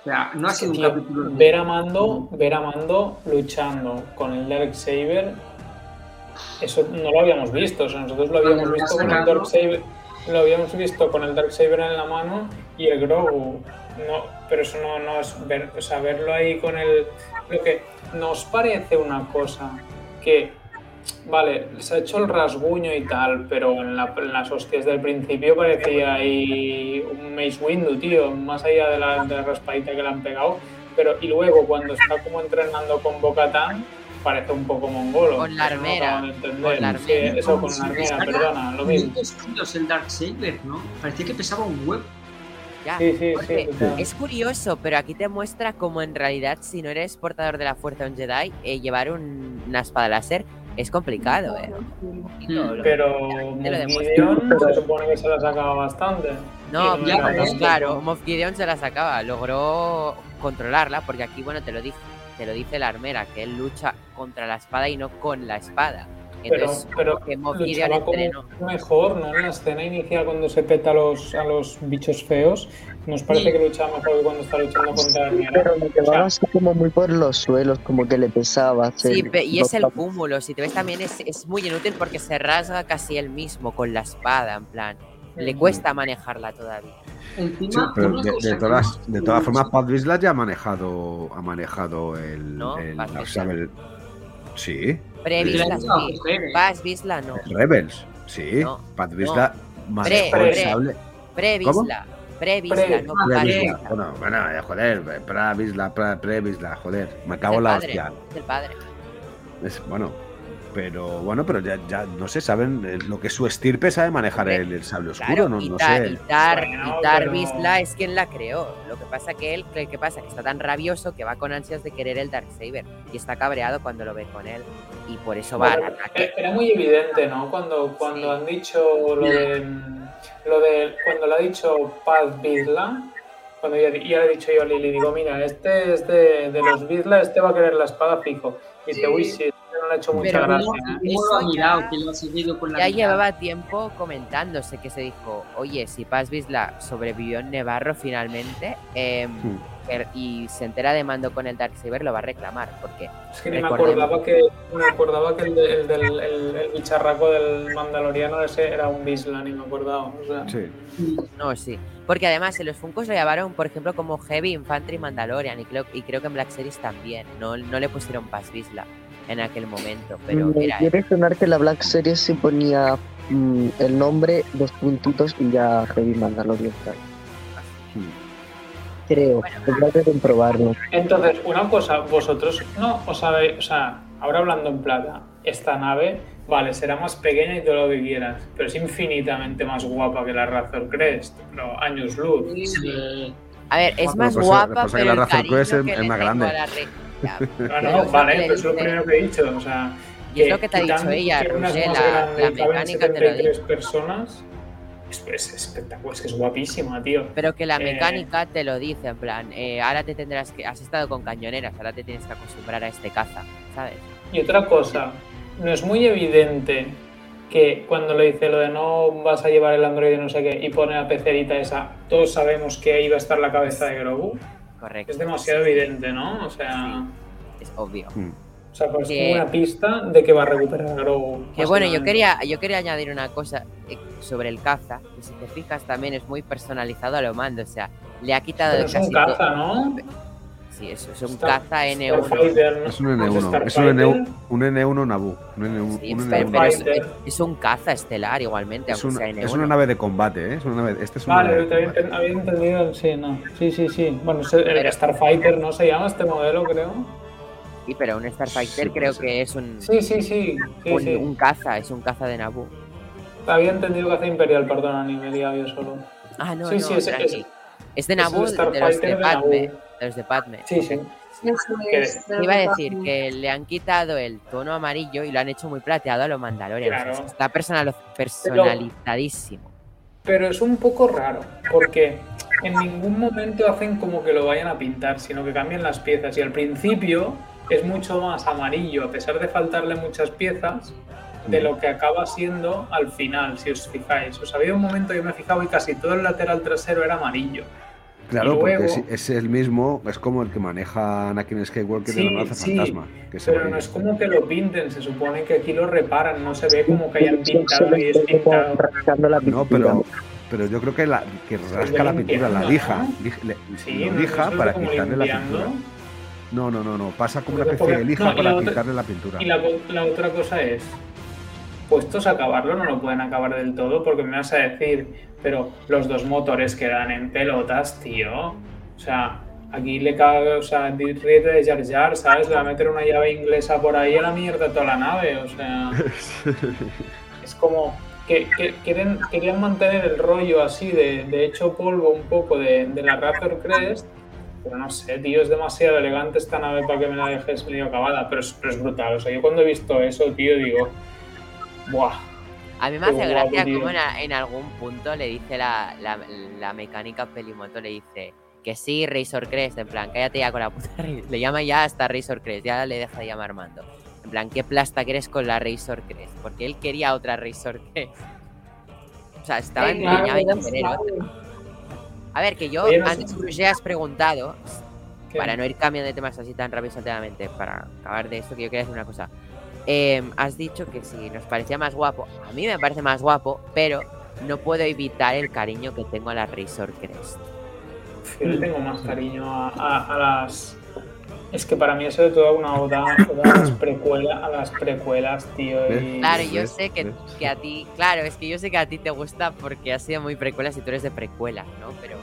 O sea, no ha sido un capítulo. de- ver a Mando, ver a Mando luchando con el Darksaber, eso no lo habíamos visto, o sea, nosotros lo habíamos Cuando visto con el sacaron, Darksaber. lo habíamos visto con el Darksaber en la mano y el Grogu. No, pero eso no, no es ver, o sea, verlo ahí con el. Lo que nos parece una cosa que. Vale, se ha hecho el rasguño y tal, pero en, la- en las hostias del principio parecía ahí un Mace Windu, tío, más allá de la, de la raspadita que le han pegado. Pero, y luego cuando está como entrenando con Bocatán, parece un poco mongolo. Con la no armera, con la Sí, armera. eso con la armera, perdona, lo mismo. 500 kilos el Darksaber, ¿no? Parecía que pesaba un huevo. Ya. Sí, sí, Porque sí. es curioso, pero aquí te muestra cómo en realidad, si no eres portador de la fuerza de un Jedi, eh, llevar un- una espada láser es complicado, ¿eh? Lo- Pero. Gideon se supone que se la sacaba bastante. No, Sí, es claro, Moff Gideon se la sacaba, logró controlarla, porque aquí, bueno, te lo dice, te lo dice la armera, que él lucha contra la espada y no con la espada. Pero, Entonces, pero que Moff Gideon luchaba entrenó. como mejor, ¿no? En la escena inicial cuando se peta a los, a los bichos feos, nos parece Sí. que luchaba mejor que cuando está luchando contra la armera. Pero me llevaba así como muy por los suelos, como que le pesaba. Sí, y es el cúmulo, si te ves también es, es muy inútil porque se rasga casi él mismo con la espada, en plan. Le Mm. cuesta manejarla todavía. Encima, Sí, pero de, de todas, de todas formas, Pat Vizsla ya ha manejado, ha manejado el, No, el Darksaber. Sí, han sí. Paz Visla no. Rebels. Sí, No, Pat Vizsla manejó Pre- el pre- sable. Previsla. Previsla, Pre- no Ah, Paz Pre-Vizsla. Visla. Bueno, bueno, eh, joder, Pre-Vizsla, Pre- Pre-Vizsla, joder, me cago en el la padre, hostia. es el padre. Es, bueno, pero bueno, pero ya, ya no sé, saben eh, lo que es su estirpe, sabe manejar el, el sable oscuro, Claro, no, y, no Tar, sé. y Tar, Bueno, y Tar pero- es quien la creó. Lo que pasa que él, ¿qué pasa? Que está tan rabioso que va con ansias de querer el Darksaber. Y está cabreado cuando lo ve con él. Y por eso va al Bueno, ataque. era muy evidente, ¿no? Cuando, cuando Sí. han dicho lo de, lo de. Cuando le ha dicho Paz Vizla, cuando ya, ya le he dicho yo a Lili, digo, mira, este es de, de los Vizla, este va a querer la espada fijo. Y dice, uy, sí, le ha hecho mucha Pero gracia. ¿Cómo, ¿eh? Eso ya- Que lo ha seguido con la Ya mirada. llevaba tiempo comentándose que se dijo, oye, si Paz Vizsla sobrevivió en Nevarro finalmente em, y se entera de mando con el Darksaber, lo va a reclamar. Porque Es que ni me acordaba que, me acordaba que el, de- el del el, el bicharraco del Mandaloriano ese era un Vizla, ni me acordaba. O sea, Sí. No, sí. Porque además en los Funkos lo llamaron, por ejemplo, como Heavy Infantry Mandalorian y creo, y creo que en Black Series también. No, no le pusieron Paz Vizsla en aquel momento, pero Me era quiere sonar que la Black Series se ponía mm, el nombre, dos puntitos y ya Heavy tal. Hmm. Creo, Bueno. tendrá que comprobarlo. Entonces, una cosa, vosotros no os sabéis, o sea, ahora hablando en plata, esta nave, vale, será más pequeña y todo lo que quieras, pero es infinitamente más guapa que la Razor Crest, pero años luz. Sí. A ver, es más pues, guapa, pero la el Razor cariño Crest es- que es le más grande. a la re- Ya, [LAUGHS] No, vale, le pero es lo primero que he dicho, o sea, Y es lo que te ha dicho ella, Roger, la, la mecánica te lo 73 dice. personas, es, es espectacular, es que es guapísima, tío. Pero que la Eh, mecánica te lo dice, en plan, eh, ahora te tendrás que. Has estado con cañoneras, ahora te tienes que acostumbrar a este caza, ¿sabes? Y otra cosa, no es muy evidente que cuando le dice lo de no vas a llevar el androide no sé qué y pone la pecerita esa, todos sabemos que ahí va a estar la cabeza de Grogu. Correcto. Es demasiado evidente, ¿no? O sea, Es obvio. Hmm. o sea pues Que- como una pista de que va a recuperar Grogu. Que bueno, yo quería, yo quería añadir una cosa eh, sobre el caza, que si te fijas también es muy personalizado a lo mando, o sea, le ha quitado Pero de es un caza, todo- ¿no? Sí, eso es un Star- caza N1. Starfighter, ¿no? Es un N1, es un Starfighter. N1, un N1 Naboo. Un N1, Sí, un pero, N1. pero es, un caza estelar igualmente, Es, aunque una, sea N1. es una nave de combate, ¿eh? Es una nave, este es una Vale, nave de había, combate. enten- había entendido, sí, no. Sí, sí, sí. Bueno, el, Pero- Starfighter, ¿no se llama este modelo, creo? Sí, pero un Starfighter Sí, creo que es un, Sí, sí, sí. sí, un, sí. un caza, es un caza de Naboo. Había entendido que hace Imperial, perdona, ni me liaba yo solo. Ah, no, Sí, no, sí, es- es- Es de es Naboo, de los de Padme. De los de Padme. Sí, sí. Es, Iba a decir que le han quitado el tono amarillo y lo han hecho muy plateado a lo Mandalorian. o sea, Claro. está personal- personalizadísimo. Pero es un poco raro, porque en ningún momento hacen como que lo vayan a pintar, sino que cambian las piezas. Y al principio es mucho más amarillo, a pesar de faltarle muchas piezas, de lo que acaba siendo al final, si os fijáis. Os había un momento, yo me he fijado y casi todo el lateral trasero era amarillo. Claro, Y porque luego- es, es el mismo, es como el que maneja Anakin Skywalker Sí, en la lanza sí, fantasma. Que Pero no es como que lo pinten, se supone que aquí lo reparan, no se ve como que hayan pintado y despintado. No, pero, pero yo creo que, la, que rasca la pintura, la lija, Sí, no, lija para quitarle la limpiando. pintura. No, no, no, no, pasa como una Porque- especie de lija no, para quitarle la pintura. Y la, la otra cosa es, puestos a acabarlo, no lo pueden acabar del todo, porque me vas a decir, pero los dos motores quedan en pelotas, tío. O sea, aquí le cae, o sea, ríete de Jar Jar, ¿sabes? Le va a meter una llave inglesa por ahí a la mierda toda la nave, o sea. [LAUGHS] es como que, que quieren, querían mantener el rollo así de, de hecho polvo un poco de, de la Razor Crest, pero no sé, tío, es demasiado elegante esta nave para que me la dejes medio acabada, pero es, pero es brutal. O sea, yo cuando he visto eso, tío, digo, ¡buah! A mí me hace gracia como en, en algún punto le dice la, la, la mecánica Pelimoto, le dice que sí, Razor Crest, en plan, cállate ya con la puta [LAUGHS] Le llama ya hasta Razor Crest, ya le deja de llamar mando. En plan, ¿qué plasta quieres con la Razor Crest? Porque él quería otra Razor Crest. O sea, estaba en ya tener otra. A ver, que yo Oye, antes Bruce, has preguntado, para no ir cambiando de temas así tan rápido y salteadamente, para acabar de esto, que yo quería decir una cosa. Eh, has dicho que si nos parecía más guapo, a mí me parece más guapo, pero no puedo evitar el cariño que tengo a la Razor Crest. Yo le tengo más cariño a, a- a las. Es que para mí es sobre todo una oda, oda a, las precuela- a las precuelas, tío. y- Claro, yo sé que, que a ti, claro, es que yo sé que a ti te gusta porque has sido muy precuela si tú eres de precuela, ¿no? Pero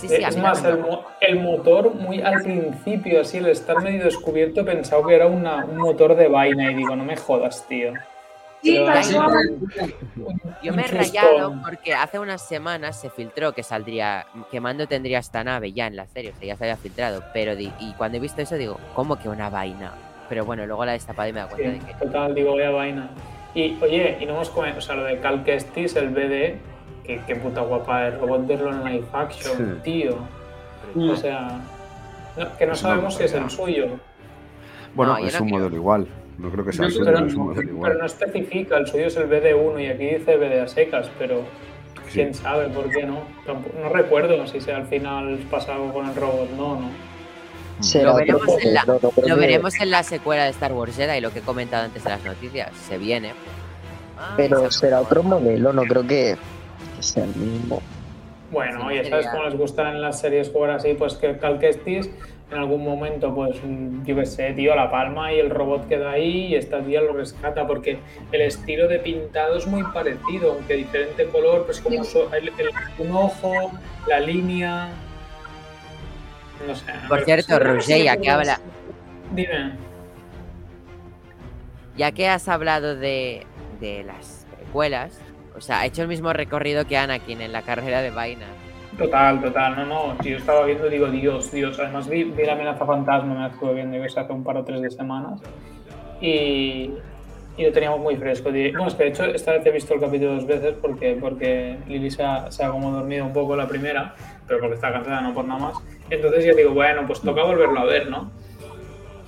sí, sí, a es mí más, el, también. mo- el motor, muy al principio, así, el estar medio descubierto, he pensado que era una- un motor de vaina y digo, no me jodas, tío. Sí, Yo me he rayado porque hace unas semanas se filtró que saldría, que Mando tendría esta nave ya en la serie, o sea, ya se había filtrado, pero di- y cuando he visto eso digo, ¿cómo que una vaina? Pero bueno, luego la he destapado y me he dado cuenta Sí, de que... total, digo, vaya vaina. Y oye, y no hemos comentado, o sea, lo de Cal Kestis, el BD, que puta guapa el robot de en live action, Sí. tío. O sea, no- que no Es sabemos si es el suyo, Bueno, No, es no un creo. modelo igual. No creo que sea el Yo suyo, pero, es un modelo pero no especifica, el suyo es el BD1 y aquí dice BD a secas, pero Sí. quién sabe por qué no. Tampoco- no recuerdo si sea al final pasa algo con el robot, no, no. Lo veremos en la- no Lo veremos en la secuela de Star Wars Jedi, lo que he comentado antes de las noticias. Se viene. Ah, Pero esa- será otro modelo, no creo que, sea el mismo. Bueno, ya sabes cómo les gustan en las series jugar así, pues que Cal Kestis en algún momento, pues yo qué sé, tío, la palma y el robot queda ahí y esta tía lo rescata porque el estilo de pintado es muy parecido, aunque diferente color, pues como so- el- el- un ojo, la línea. No sé. Por cierto, sí, Roger, ya que habla- Dime. Ya que has hablado de, de las precuelas, o sea, ha hecho el mismo recorrido que Anakin en la carrera de vaina. Total, total, no, no, si yo estaba viendo, digo, Dios, Dios, además vi, vi la amenaza fantasma, me la estuve viendo yo hace un par o tres de semanas y, y lo teníamos muy fresco. Bueno, es que de hecho esta vez he visto el capítulo dos veces porque, porque Lili se ha, se ha como dormido un poco la primera, pero porque está cansada, no por nada más. Entonces yo digo, bueno, pues toca volverlo a ver, ¿no?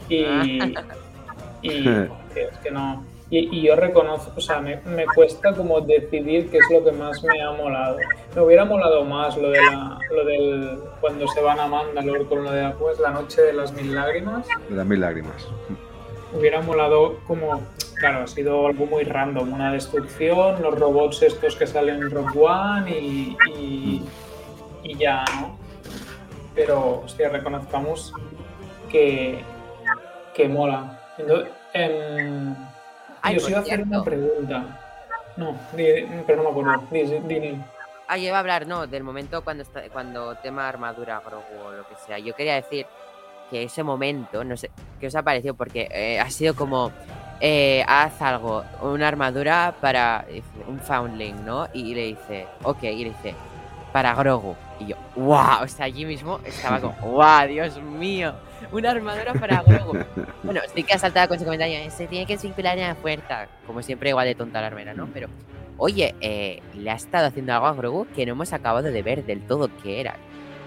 Y, [LAUGHS] y [LAUGHS] es que no. Y, y yo reconozco, o sea, me, me cuesta como decidir qué es lo que más me ha molado. Me hubiera molado más lo de la, lo del cuando se van a Mandalore con lo de pues, la noche de las mil lágrimas. De las mil lágrimas. Hubiera molado como, claro, ha sido algo muy random, una destrucción, los robots estos que salen en Rogue One y, y, y ya, ¿no? Pero, hostia, reconozcamos que, que mola. Entonces, em, Ay, yo os por iba a hacer una pregunta. No, pero no me acuerdo. Di, di, di. Ah, yo iba a hablar, no, del momento cuando está, cuando tema armadura, Grogu o lo que sea. Yo quería decir que ese momento, no sé, ¿qué os ha parecido? Porque eh, ha sido como, eh, haz algo, una armadura para un foundling, ¿no? Y le dice, ok, y le dice, para Grogu. Y yo, wow, o sea, allí mismo estaba como, [LAUGHS] wow, Dios mío, una armadura para Grogu. [LAUGHS] Bueno, sí que ha saltado con su comentario, "Eh, se tiene que vincular en la puerta. Como siempre, igual de tonta la armera, ¿no? Pero, oye, eh, le ha estado haciendo algo a Grogu que no hemos acabado de ver del todo qué era.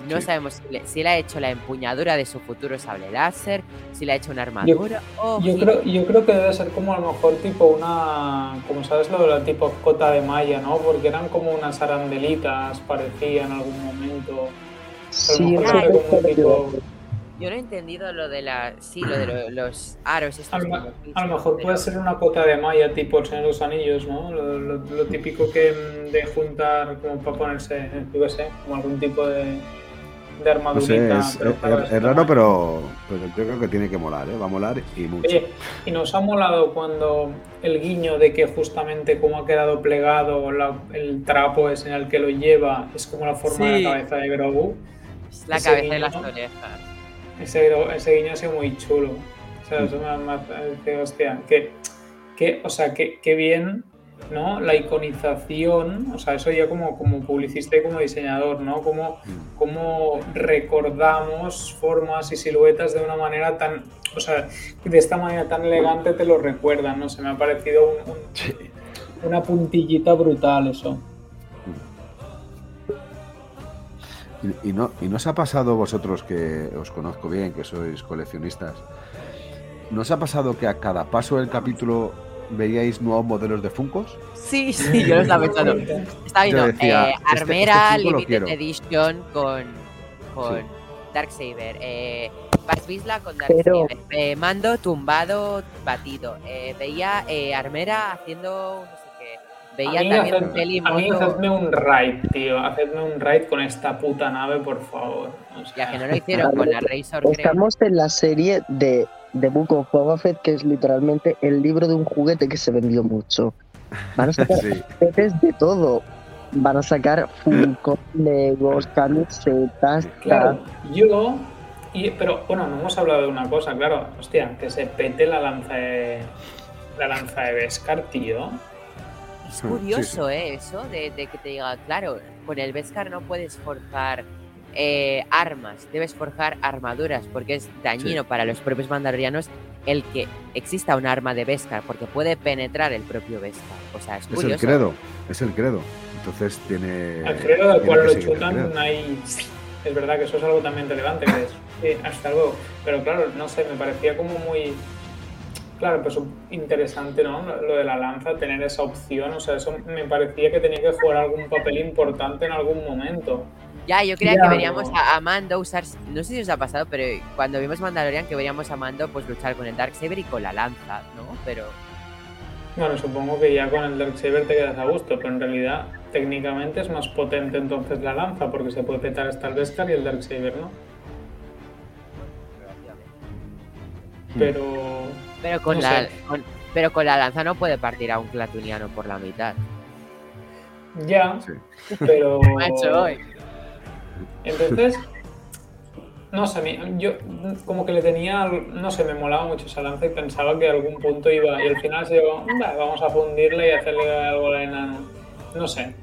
No Sí. sabemos si le, si le ha hecho la empuñadura de su futuro sable láser, si le ha hecho una armadura. Yo creo, yo creo que debe ser como a lo mejor tipo una, como sabes lo de la tipo cota de malla, ¿no? Porque eran como unas arandelitas, parecía en algún momento. Sí, a lo eso mejor hace como un tipo- Yo no he entendido lo de la. Sí, lo de lo- [CLEARS THROAT] los aros. Estos A lo, a mejor puede ser una cota de malla tipo el Señor de los Anillos, ¿no? Lo, lo- lo típico que mm, de juntar como para ponerse, yo qué sé, como algún tipo de, de No armadurita. sé, es, pero es- claro, es es raro, pero, pero yo creo que tiene que molar, ¿eh? Va a molar y mucho. Oye, y nos ha molado cuando el guiño de que justamente como ha quedado plegado la- el trapo es en el que lo lleva, es como la forma de la cabeza de Grogu. Es la cabeza y las orejas. Ese, ese guiño ha sido muy chulo. O sea, eso me ha- me hostia, que, que, o sea, que, que bien, ¿no? La iconización, o sea, eso ya como, como publicista y como diseñador, ¿no? Como, Mm. como recordamos formas y siluetas de una manera tan, o sea, de esta manera tan elegante te lo recuerdan, ¿no? Se me ha parecido un- un- una puntillita brutal eso. Y, y no, ¿Y no os ha pasado vosotros que os conozco bien, que sois coleccionistas? ¿No os ha pasado que a cada paso del capítulo veíais nuevos modelos de Funkos? Sí, [LAUGHS] sí, yo lo estaba pensando. Estaba viendo decía, eh, Armera este Limited. Edition con, con Sí. Darksaber. Eh, con Pero- Darksaber. eh, Mando tumbado, batido. Eh, veía eh, Armera haciendo no sé qué. Veía a mí, también haced- un peli a mí hacedme un raid, tío. Hacedme un raid con esta puta nave, por favor. O sea, Ya que no lo hicieron con la Razor, creo. Estamos en la serie de, de Book of Boba Fett, que es literalmente el libro de un juguete que se vendió mucho. Van a [LAUGHS] sacar Sí. juguetes de todo. Van a sacar Funko, Legos, camisetas, Claro, yo. Y, pero bueno, no hemos hablado de una cosa, claro. Hostia, que se pete la lanza de. La lanza de Beskar, tío. Es Sí, curioso, ¿eh? Eso de, de que te diga, claro, con el Beskar no puedes forjar eh, armas, debes forjar armaduras, porque es dañino Sí. para los propios mandalorianos el que exista un arma de Beskar, porque puede penetrar el propio Beskar. O sea, es Es el curioso. credo, es el credo. Entonces tiene. Al credo del cual lo el chutan, hay. Es verdad que eso es algo también relevante, que es. Sí, hasta luego. Pero claro, no sé, me parecía como muy. Claro, pues interesante, ¿no? Lo de la lanza, tener esa opción, o sea, eso me parecía que tenía que jugar algún papel importante en algún momento. Ya, yo creía Ya, que veríamos no. a, a Mando usar. No sé si os ha pasado, pero cuando vimos Mandalorian, que veríamos a Mando pues luchar con el Darksaber y con la lanza, ¿no? Pero. Bueno, supongo que ya con el Darksaber te quedas a gusto, pero en realidad técnicamente es más potente entonces la lanza, porque se puede petar hasta el Beskar y el Darksaber, ¿no? Pero. Pero con No la. con- pero con la lanza no puede partir a un clatuniano por la mitad. Ya, Sí. pero. [LAUGHS] Macho, hoy. Entonces, no sé, yo como que le tenía, no sé, me molaba mucho esa lanza y pensaba que a algún punto iba, y al final se "Va, vamos a fundirle y hacerle algo al enano. No sé,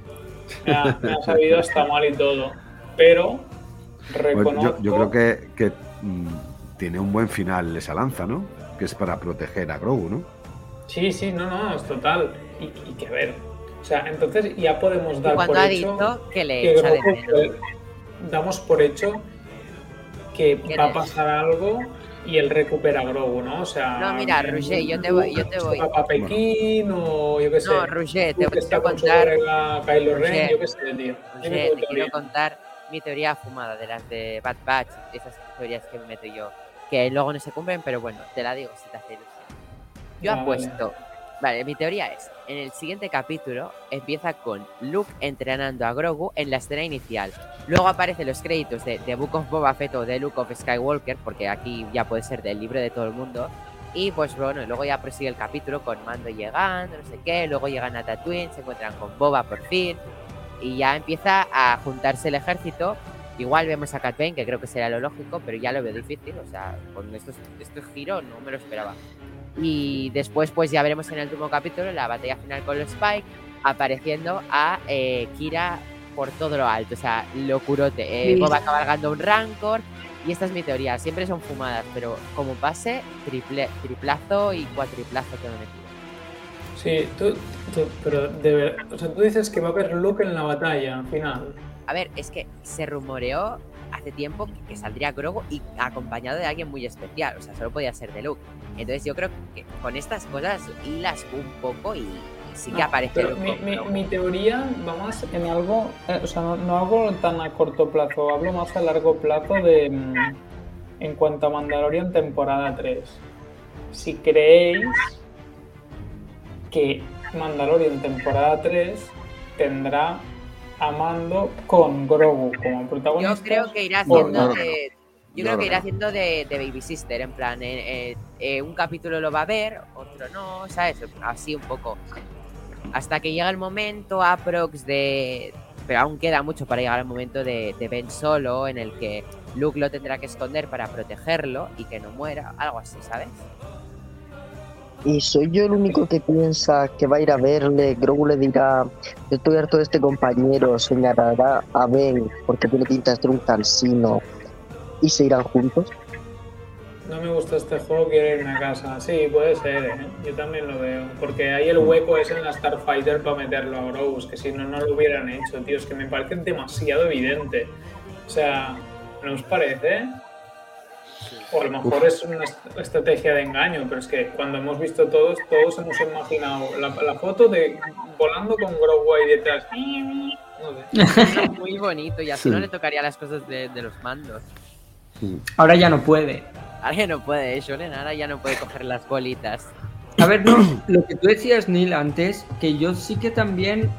me ha, me ha sabido hasta mal y todo, pero Pues reconozco... yo, yo creo que, que, mm, tiene un buen final esa lanza, ¿no? Que es para proteger a Grogu, ¿no? Sí, sí, no, no, es total. Y, y que a ver, o sea, entonces ya podemos dar cuando por ha hecho... dicho que le que echa de menos. damos por hecho que ¿Quién va a es? pasar algo y él recupera a Grogu, ¿no? O sea, No, mira, Roger, yo te voy- yo te voy. para Pekín o yo qué sé. No, Roger, te voy a contar. colega Kylo Ren, Roger, yo qué sé, tío. Roger, te quiero contar mi teoría fumada de las de Bad Batch, esas teorías que me meto yo, que luego no se cumplen, pero bueno, te la digo si te hace ilusión. Yo vale. apuesto. Vale, mi teoría es, en el siguiente capítulo empieza con Luke entrenando a Grogu en la escena inicial. Luego aparecen los créditos de The Book of Boba Fett o The Luke of Skywalker, porque aquí ya puede ser del libro de todo el mundo. Y pues bueno, luego ya prosigue el capítulo con Mando llegando, no sé qué, luego llegan a Tatooine, se encuentran con Boba por fin, y ya empieza a juntarse el ejército. Igual vemos a Cat Bane, que creo que será lo lógico, pero ya lo veo difícil, o sea, con estos, este giro no me lo esperaba. Y después pues ya veremos en el último capítulo la batalla final con los Spike, apareciendo a eh, Kira por todo lo alto, o sea, locurote. Eh, Sí. Boba cabalgando un Rancor, y esta es mi teoría, siempre son fumadas, pero como pase, triple, triplazo y cuatriplazo que me metí. Sí, tú, tú- pero de ver, o sea, tú dices que va a haber Luke en la batalla al final. A ver, es que se rumoreó hace tiempo que, que saldría Grogu y acompañado de alguien muy especial, o sea, solo podía ser de Luke. Entonces yo creo que con estas cosas hilas un poco y, sí que aparece Luke mi, teoría va más en algo, eh, o sea, no, no algo tan a corto plazo, hablo más a largo plazo de mm, en cuanto a Mandalorian temporada 3. Si creéis que Mandalorian temporada 3 tendrá a Mando con Grogu como protagonista. Yo creo que irá haciendo no. de. Yo Yo creo que irá haciendo de, de Baby Sister, en plan, eh, eh, eh, un capítulo lo va a ver, otro no, ¿sabes? Así un poco. Hasta que llega el momento, aprox de. Pero aún queda mucho para llegar al momento de, de Ben Solo, en el que Luke lo tendrá que esconder para protegerlo y que no muera, algo así, ¿sabes? Y soy yo el único que piensa que va a ir a verle. Grogu le dirá: estoy harto de este compañero. Señalará a Ben porque tiene pinta de ser un cansino. Y se irán juntos. No me gusta este juego, quiero irme a casa. Sí, puede ser, ¿eh? yo también lo veo. Porque ahí el hueco es en la Starfighter para meterlo a Grogu, que si no, no lo hubieran hecho, tío. Es que me parece demasiado evidente. O sea, ¿no os parece? O a lo mejor es una est- estrategia de engaño, pero es que cuando hemos visto todos, todos hemos imaginado la, la foto de volando con Grogu ahí detrás. No sé. Muy bonito y así no le tocaría las cosas de, de los mandos. Ahora ya no puede. Ahora ya no puede, ¿eh? Shonen ahora ya no puede coger las bolitas. A ver, no, lo que tú decías, Neil, antes, que yo sí que también,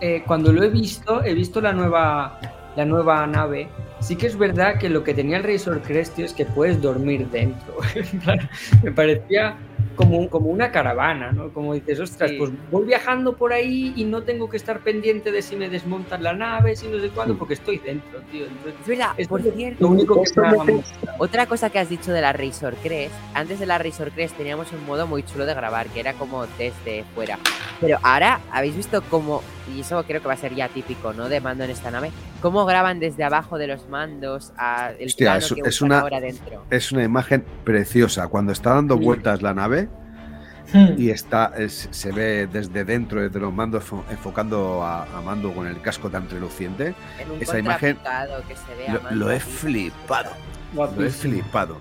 eh, cuando lo he visto, he visto la nueva, la nueva nave. Sí que es verdad que lo que tenía el Razor Crest, tío, es que puedes dormir dentro. [LAUGHS] Me parecía como, como una caravana, ¿no? Como dices, ostras, Sí. pues voy viajando por ahí y no tengo que estar pendiente de si me desmontan la nave, si no sé cuándo, porque estoy dentro, tío. Entonces, Es verdad, esto por es cierto, lo único que. Otra cosa que has dicho de la Razor Crest, antes de la Razor Crest teníamos un modo muy chulo de grabar, que era como desde fuera. Pero ahora habéis visto cómo, y eso creo que va a ser ya típico, ¿no? De mando en esta nave, cómo graban desde abajo de los mandos a el Hostia, plano es- que es una- ahora dentro. Es una imagen preciosa. Cuando está dando vueltas la nave Hmm. y está es- se ve desde dentro, desde los mandos, enfo- enfocando a, a Mando con el casco tan reluciente. En un esa imagen contrapicado que se ve a Lo, mando lo he flipado. Lo he flipado.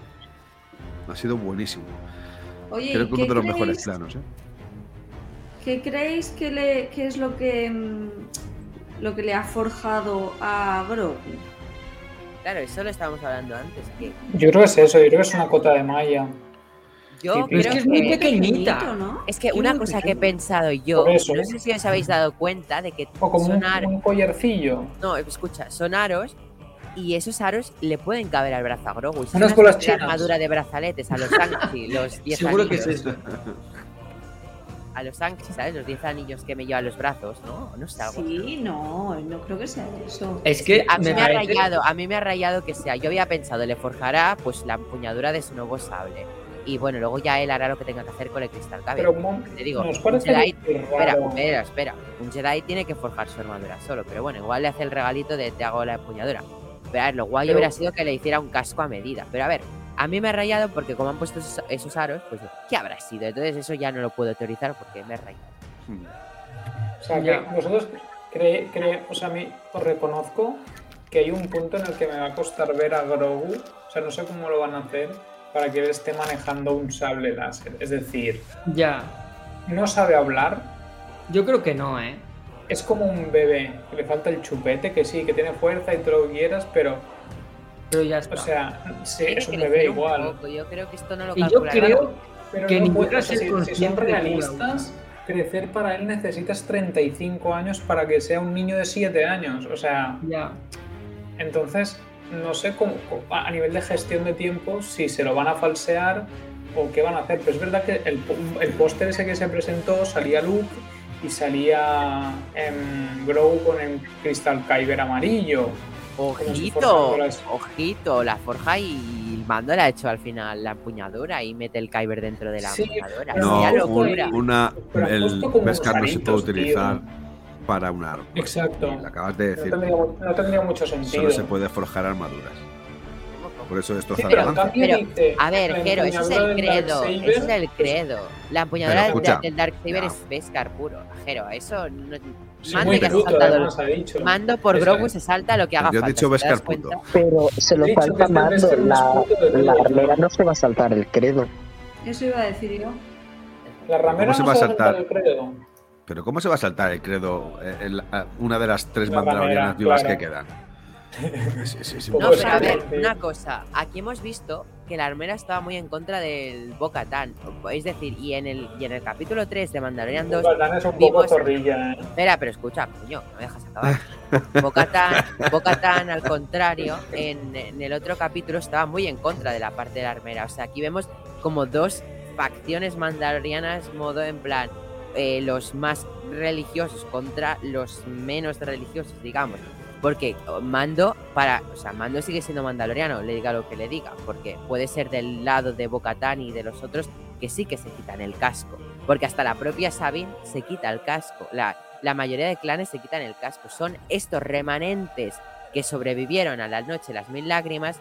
Ha sido buenísimo. Oye, Creo ¿y que uno de los creéis- mejores planos. ¿eh? ¿Qué creéis que, le, que es lo que, mm, lo que le ha forjado a Grogu? Claro, eso lo estábamos hablando antes. Que Yo creo que es eso, yo creo que es una cota de malla. yo Sí, creo es que es muy que- pequeñita. Pequeñito, ¿no? Es que una cosa que he pensado yo, eso. no sé si os habéis dado cuenta de que O como son un, un collarcillo. No, escucha, son aros y esos aros le pueden caber al brazo a Grogu. Unas bolas chinas. armadura de brazaletes a los Shang-Chi, los 10 [LAUGHS] Seguro que es eso. A los Shang-Chi, ¿sabes? Los 10 anillos que me lleva a los brazos, ¿no? No algo así. Sí, no, no creo que sea eso. Es que A mí me me, ha rayado, a mí me ha rayado que sea. Yo había pensado, le forjará pues la empuñadura de su nuevo sable. Y bueno, luego ya él hará lo que tenga que hacer con el cristal cabe. Pero Te digo, nos un Jedi- Espera, espera, espera. Un Jedi tiene que forjar su armadura solo, pero bueno, igual le hace el regalito de te hago la empuñadura. Pero a ver, lo guay Pero- hubiera sido que le hiciera un casco a medida. Pero a ver, a mí me ha rayado porque como han puesto esos, esos aros, pues ¿qué habrá sido? Entonces eso ya no lo puedo teorizar porque me he rayado. O sea, que Ya. vosotros cree, cree- o sea, a mí os reconozco que hay un punto en el que me va a costar ver a Grogu, o sea, no sé cómo lo van a hacer para que él esté manejando un sable láser. Es decir, Ya. no sabe hablar, Yo creo que no, ¿eh? es como un bebé, que le falta el chupete, que sí, que tiene fuerza y todo lo que quieras, pero, Pero ya está. o sea, sí, es un bebé un igual. poco, Yo creo que esto no lo y yo creo Pero que no ni puede- ser si- si, son realistas, crecer para él necesitas 35 años para que sea un niño de 7 años. O sea, ya. entonces no sé cómo, a a nivel de gestión de tiempo si se lo van a falsear o qué van a hacer. Pero es verdad que el, el póster ese que se presentó salía Luke y salía em, Grogu con el cristal Kyber amarillo. Ojito, ojito, la forja y el mando le ha hecho al final la empuñadura y mete el Kyber dentro de la Sí, empuñadura. pero No, Sería un- una, el Beskar no se puede tío. utilizar para un arma. Exacto. Lo acabas de No decir. tendría, no tendría mucho sentido. Solo se puede forjar armaduras. Por eso Sí, lance. cambio Pero, A ver, la Jero, eso es el credo. Eso es el credo. La empuñadura Pero del- Darksaber ya. es Beskar puro. Jero, eso no. Sí, Mando muy ha además, dicho. Mando por Grogu se salta lo que haga Yo he falta. puto. Pero se lo He salta Mando. La, la armera ¿no? se va a saltar el credo. Eso iba a decir yo. La ramera ¿Cómo se no va a se va a saltar el credo. Pero ¿cómo se va a saltar el credo eh, el- una de las tres La mandalorianas vivas claro. que quedan? [LAUGHS] No, pero a ver, una cosa. Aquí hemos visto que la armera estaba muy en contra del Bo-Katan. Es decir, y en el, y en el capítulo 3 de Mandalorian 2. Batán es un poco vimos- zorrilla, ¿eh? Espera, pero escucha, coño, no me dejas acabar. Bo-Katan, Bo-Katan, al contrario, en, en el otro capítulo estaba muy en contra de la parte de la armera. O sea, aquí vemos como dos facciones mandalorianas, modo en plan, eh, los más religiosos contra los menos religiosos, digamos. Porque Mando, para, o sea, Mando sigue siendo mandaloriano, le diga lo que le diga, porque puede ser del lado de Bo-Katan y de los otros que sí que se quitan el casco. Porque hasta la propia Sabine se quita el casco. La, la mayoría de clanes se quitan el casco. Son estos remanentes que sobrevivieron a la noche las mil lágrimas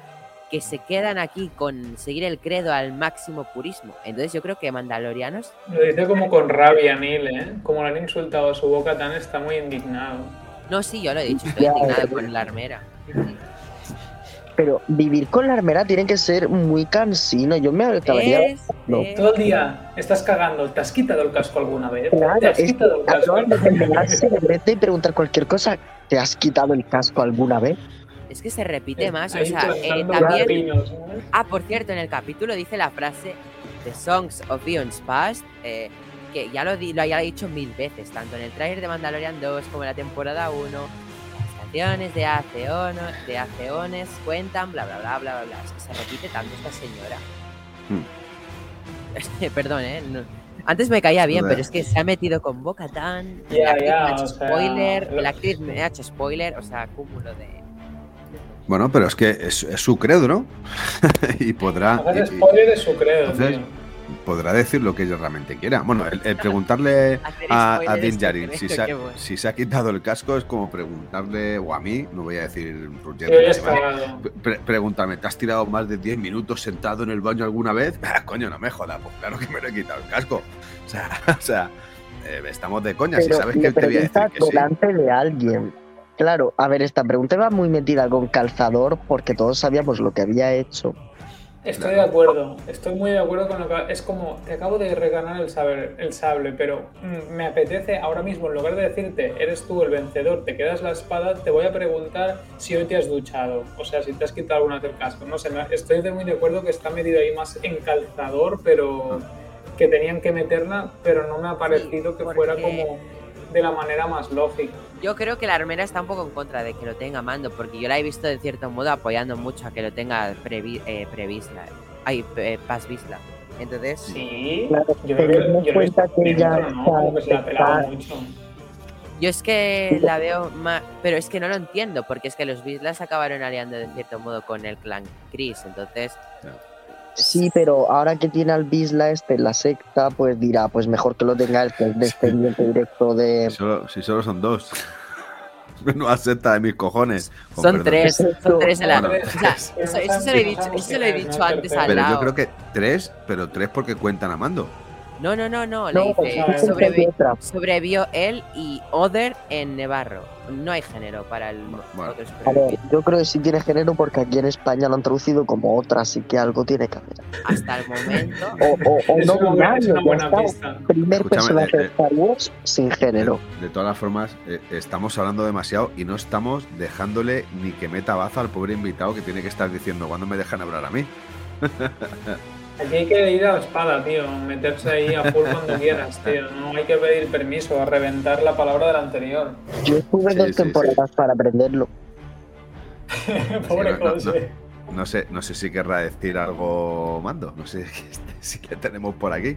que se quedan aquí con seguir el credo al máximo purismo. Entonces yo creo que mandalorianos Lo dice como con rabia Neil, ¿eh? Como le han insultado a su boca tan está muy indignado. No, sí, yo lo he dicho, estoy eh. con la armera. Pero vivir con la armera tiene que ser muy cansino. Yo me acabaría. Es- no. es- Todo el día estás cagando. ¿Te has quitado el casco alguna vez? Claro, ¿Te has es quitado el casco? de y preguntar cualquier cosa. ¿Te has quitado el casco alguna vez? es que se repite más. O sea, eh, también. Ah, por cierto, en el capítulo dice la frase The Songs of Eons Past, eh, que ya lo, lo haya dicho mil veces, tanto en el trailer de Mandalorian 2 como en la temporada 1. Las canciones de hace, ono- de hace ones cuentan, bla, bla, bla, bla, bla, bla. Es que se repite tanto esta señora. [LAUGHS] Perdón, ¿eh? No- Antes me caía bien, pero es que se ha metido con Boca Tan. Ya, la actriz me ha hecho sea, spoiler, la actriz me ha hecho spoiler, o sea, cúmulo de. Bueno, pero es que es, es su credo, ¿no? [LAUGHS] y podrá Hacer y- y spoiler de su credo, Entonces, tío. Podrá decir lo que ella realmente quiera. Bueno, el, el preguntarle [LAUGHS] a, a Din Djarin si se, ha, que bueno. si se ha quitado el casco es como preguntarle, o a mí, no voy a decir. Pre- preguntarme, ¿te has tirado más de 10 minutos sentado en el baño alguna vez? [LAUGHS] Ah, coño, no me jodas, pues claro que me lo he quitado el casco. O sea, [LAUGHS] o sea eh, estamos de coña, si Pero sabes le que te voy a decir que sí. delante de alguien. Claro, a ver, esta pregunta va muy metida con calzador porque todos sabíamos lo que había hecho. Estoy de acuerdo, estoy muy de acuerdo con lo que... Es como, te acabo de regalar el sable, el sable pero mm, me apetece ahora mismo, en lugar de decirte, eres tú el vencedor, te quedas la espada, te voy a preguntar si hoy te has duchado. O sea, si te has quitado alguna vez el casco. No sé, estoy de muy de acuerdo que está medido ahí más en calzador, pero que tenían que meterla, pero no me ha parecido que fuera como de la manera más lógica. Yo creo que la armera está un poco en contra de que lo tenga Mando, porque yo la he visto de cierto modo apoyando mucho a que lo tenga previ, eh, previsla. Ay, eh, Paz Visla. Entonces, Sí, Claro, yo creo cuenta que ella no, se la pelaba mucho. yo es que la veo más. Pero es que no lo entiendo, porque es que los Vislas acabaron aliando de cierto modo con el clan Chris. Entonces, Sí, pero ahora que tiene al Bisla este en la secta, pues dirá, pues mejor que lo tenga el que es descendiente directo de... Si solo, si solo son dos. [LAUGHS] Menuda secta de mis cojones. Con son perdón. tres, son tres en la. Bueno, o sea, tres. eso, eso se lo he dicho, eso se lo he dicho antes al Pero yo creo que tres, pero tres porque cuentan a mando. No, no, no, no. No, pues, sobrevi- sobrevivió él y Other en Nevarro. No hay género para el Bueno. otro A ver, yo creo que sí tiene género porque aquí en España lo han traducido como otra, así que algo tiene que haber. Hasta el momento. O, o, o no una buena- es binario. Primer Escúchame, personaje de Star Wars sin género. De todas las formas, eh, estamos hablando demasiado y no estamos dejándole ni que meta baza al pobre invitado que tiene que estar diciendo cuándo me dejan hablar a mí. [LAUGHS] Aquí hay que ir a la espada, tío. Meterse ahí a full cuando [LAUGHS] quieras, tío. No hay que pedir permiso a reventar la palabra del anterior. Yo estuve Sí, dos sí, temporadas para aprenderlo. [LAUGHS] Pobre no, no, José. No sé, no sé si querrá decir algo mando. No sé [LAUGHS] si le tenemos por aquí.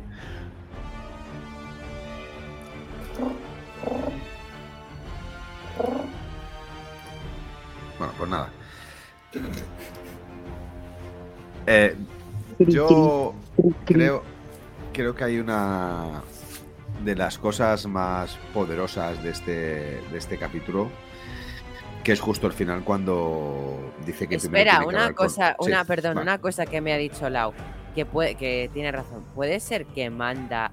Bueno, pues nada. Eh, yo creo, creo que hay una de las cosas más poderosas de este, de este capítulo, que es justo el final cuando dice que primero Espera, tiene que una con- cosa, Sí, una, perdón, vale. una cosa que me ha dicho Lau, que puede, que tiene razón. ¿Puede ser que Manda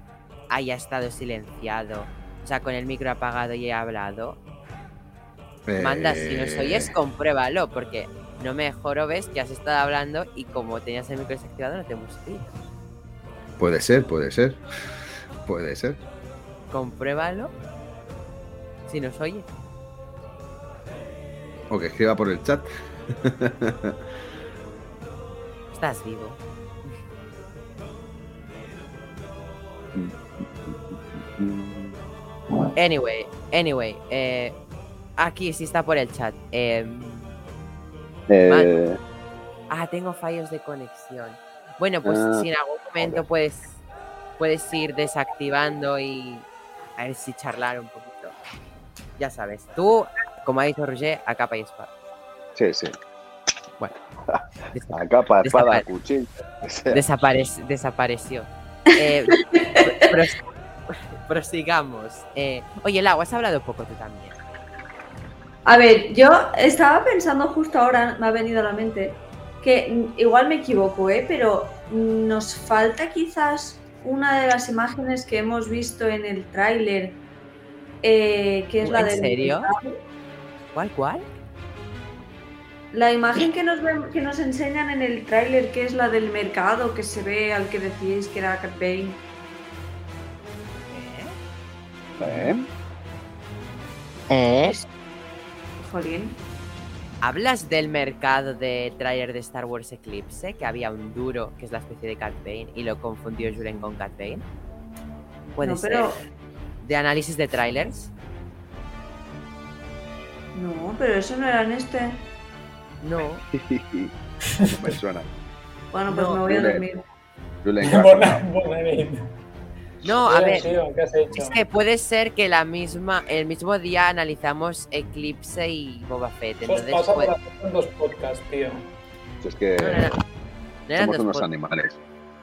haya estado silenciado? O sea, con el micro apagado y haya hablado. Manda, si nos Eh, oyes, compruébalo, porque no me jorobes que has estado hablando y como tenías el micro desactivado no te hemos oído. Puede ser, puede ser. Puede ser. compruébalo. Si nos oye. O que escriba por el chat. Estás vivo. Anyway, anyway. eh, aquí sí está por el chat. em, Eh, Ah, tengo fallos de conexión. Bueno, pues Ah, si en algún momento puedes, puedes ir desactivando y a ver si charlar un poquito. Ya sabes, tú, como ha dicho Roger, a capa y espada. sí, sí. Bueno, [LAUGHS] A capa, espada, Desapare- cuchillo. o sea, desaparec- desapareció. Eh, [LAUGHS] pros- prosigamos. Eh, oye, Lau, has hablado poco tú también. A ver, yo estaba pensando justo ahora, me ha venido a la mente, que igual me equivoco, ¿eh? pero nos falta quizás una de las imágenes que hemos visto en el tráiler, eh, que es la ¿En del serio? mercado. ¿Cuál, cuál? La imagen que nos, ven- que nos enseñan en el tráiler, que es la del mercado, que se ve al que decíais que era Cat Bane. ¿eh? ¿Eh? Jolín. ¿Hablas del mercado de trailer de Star Wars Eclipse? Que había un duro, que es la especie de Cat Bane, y lo confundió Juren con Cat Bane. Puede No, ser. ¿De análisis de trailers? no, pero eso no era en este. No. [LAUGHS] Me suena. Bueno, pues No, me voy a Julen. dormir. Julen. [LAUGHS] No, a ver. Sion, ¿qué has hecho? Es que puede ser que la misma, el mismo día analizamos Eclipse y Boba Fett. Os Entonces, pasa por puede- hacer dos podcasts, tío. Si es que no, no, no. No somos unos animales.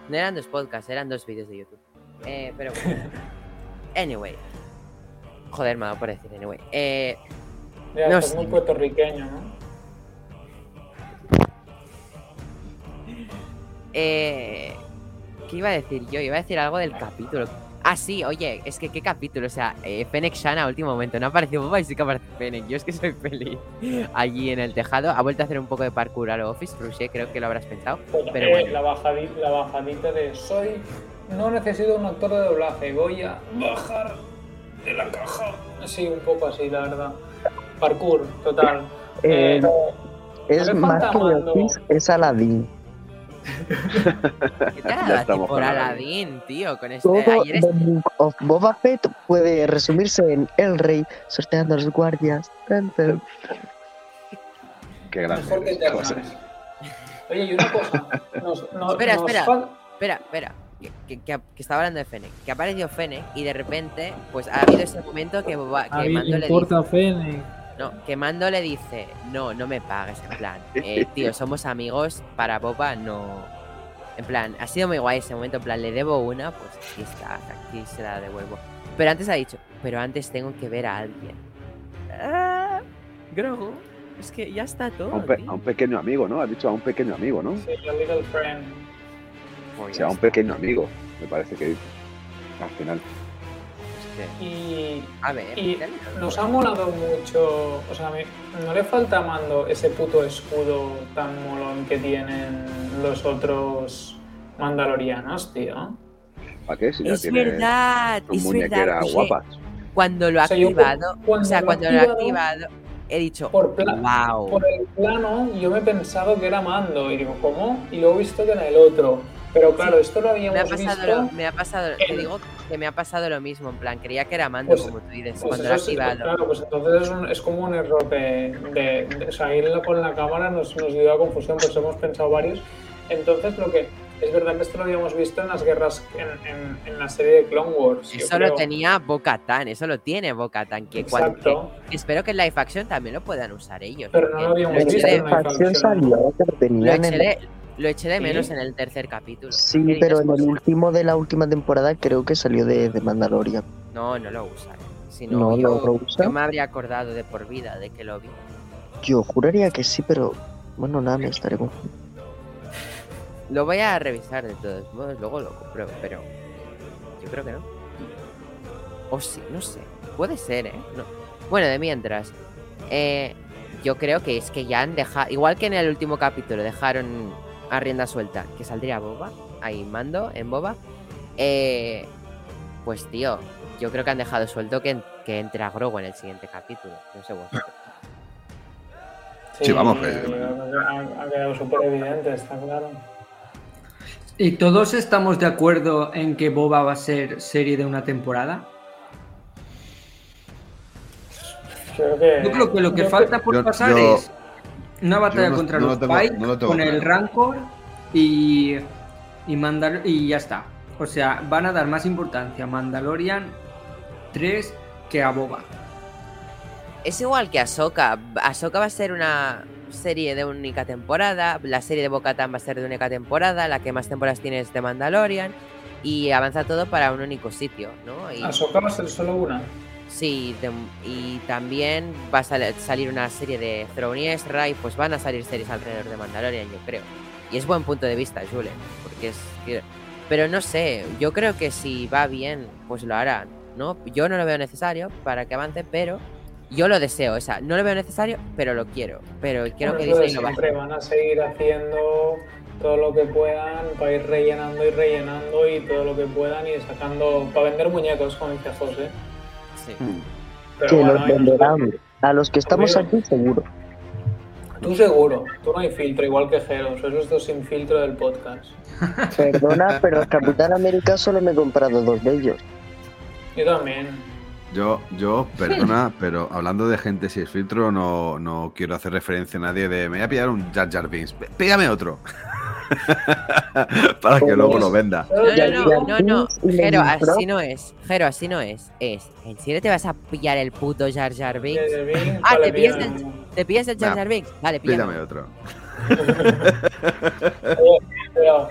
no eran dos podcasts, eran dos vídeos de YouTube. Eh, pero bueno. [LAUGHS] Anyway. Joder, me ha dado por decir anyway. Eh, Ya, No muy puertorriqueño, ¿no? eh, ¿Qué iba a decir yo? Iba a decir algo del capítulo. Ah, sí, oye, es que qué capítulo. O sea, eh, Fennec Shan a último momento. No apareció Boba y sí que aparece Fennec. Yo es que soy feliz. [LAUGHS] Allí en el tejado. Ha vuelto a hacer un poco de parkour a lo Office. Ruché, creo que lo habrás pensado. Pues, Pero eh, bueno. la, bajadita, la bajadita de soy. No necesito un actor de doblaje, voy a bajar de la caja. Sí, un poco así, la verdad. Parkour, total. Eh, Eh, es más que. Office, es Aladdin. [LAUGHS] ¿Qué te por Aladdin, tío? Con este. Todo Ayer of Boba Fett puede resumirse en El Rey sorteando a los guardias. Tan, tan. Qué grande. mejor que eres, Eternals. José. Oye, y una cosa. Nos, [LAUGHS] nos- Espera, nos espera. Espera, espera. Que, que- que- que estaba hablando de Fennec. Que apareció Fennec y de repente, pues ha habido ese momento que, Boba, que Mando le importa Fennec. No, que Mando le dice, no, no me pagues, en plan, eh, [LAUGHS] tío, somos amigos, para Boba no... En plan, ha sido muy guay ese momento, en plan, le debo una, pues aquí está, aquí se la devuelvo. Pero antes ha dicho, pero antes tengo que ver a alguien. Ah, Grogu, es que ya está todo, A un, pe- tío. a un pequeño amigo, ¿no? Has dicho a un pequeño amigo, ¿no? Sí, a little friend. Pues O sea, a un pequeño amigo, me parece que al final. Y A ver, Y nos ha molado mucho, o sea, no le falta a Mando ese puto escudo tan molón que tienen los otros mandalorianos, tío. ¿Para qué? Si ya Es tiene verdad, es verdad. guapas. Cuando lo ha O sea, yo activado, cuando o sea, lo ha cuando lo ha activado, he dicho, Por, wow. por el plano yo me he pensado que era Mando y digo, ¿cómo? Y luego he visto que era el otro. Pero claro, esto lo Me ha habíamos pasado, visto... lo, me ha pasado, te en- digo que me ha pasado lo mismo, en plan, creía que era mando Pues- como tú dices, Pues cuando lo ha eso sí, activado. claro, pues entonces es, un- es como un error de, de, de- o sea, irlo con la cámara nos, nos dio a confusión, pues hemos pensado varios. Entonces lo que es verdad que esto lo habíamos visto en las guerras, en, en- en la serie de Clone Wars. Eso lo tenía Boca-Tan, eso lo tiene Boca-Tan, que cuando, Exacto, que espero que en live action también lo puedan usar ellos. pero no lo habíamos visto de, en live Facción action. salió, que lo tenían en de- lo eché de ¿Sí? menos en el tercer capítulo. ¿Qué Sí, pero en el último de la última temporada creo que salió de, de Mandalorian. No, no lo usa. Si no, No yo, lo usa. yo me habría acordado de por vida de que lo vi. Yo juraría que sí, pero bueno, nada, me estaré confundiendo. Lo voy a revisar de todos modos, luego lo compruebo, pero yo creo que no. O sí, no sé. Puede ser, ¿eh? No. Bueno, de mientras, eh, yo creo que es que ya han dejado, igual que en el último capítulo dejaron a rienda suelta que saldría Boba, ahí mando en Boba, eh, pues tío, yo creo que han dejado suelto que, que entre a Grogu en el siguiente capítulo. No sé vosotros. Sí, vamos, eh, que- ha, ha quedado súper evidente, está claro. ¿Y todos estamos de acuerdo en que Boba va a ser serie de una temporada? Creo que, Yo creo que lo que yo falta por yo- pasar yo- es una batalla no- contra no los tengo- Pike no lo tengo con el. Rancor y, y Mandal y ya está. O sea, van a dar más importancia a Mandalorian 3 que a Boba. Es igual que Ahsoka. Ahsoka va a ser una serie de única temporada. La serie de Bo-Katan va a ser de única temporada. La que más temporadas tiene es de Mandalorian. Y avanza todo para un único sitio, ¿no? Y, Ahsoka va a ser solo una. Sí, de- y también va a sal- salir una serie de Throne y pues van a salir series alrededor de Mandalorian, yo creo. Y es buen punto de vista, Julen. Porque es. Pero no sé, yo creo que si va bien, pues lo harán, ¿no? Yo no lo veo necesario para que avance, pero yo lo deseo, o sea, no lo veo necesario, pero lo quiero. Pero quiero Bueno, que Disney lo siempre, haga. van a seguir haciendo todo lo que puedan para ir rellenando y rellenando y todo lo que puedan y sacando para vender muñecos, como dice José. Sí. Pero que bueno, los venderán. A los que estamos aquí, seguro. Tú seguro, tú no hay filtro, igual que Jero, sois los dos sin filtro del podcast. [LAUGHS] Perdona, pero el Capitán América solo me he comprado dos de ellos. Yo también. Yo, yo, perdona, [LAUGHS] pero hablando de gente sin filtro, no, no quiero hacer referencia a nadie de me voy a pillar un Jar Jar Binks. P- Píllame otro. [LAUGHS] [LAUGHS] Para que luego lo venda. No, no, no, no, Jero, así no es. Jero, así no es. Es, ¿en serio te vas a pillar el puto Jar Jar Binks? Ah, te pillas el-. ¿Te pillas el Jar Jar Binks? Vale, Píllame otro. [LAUGHS] [LAUGHS] Pero,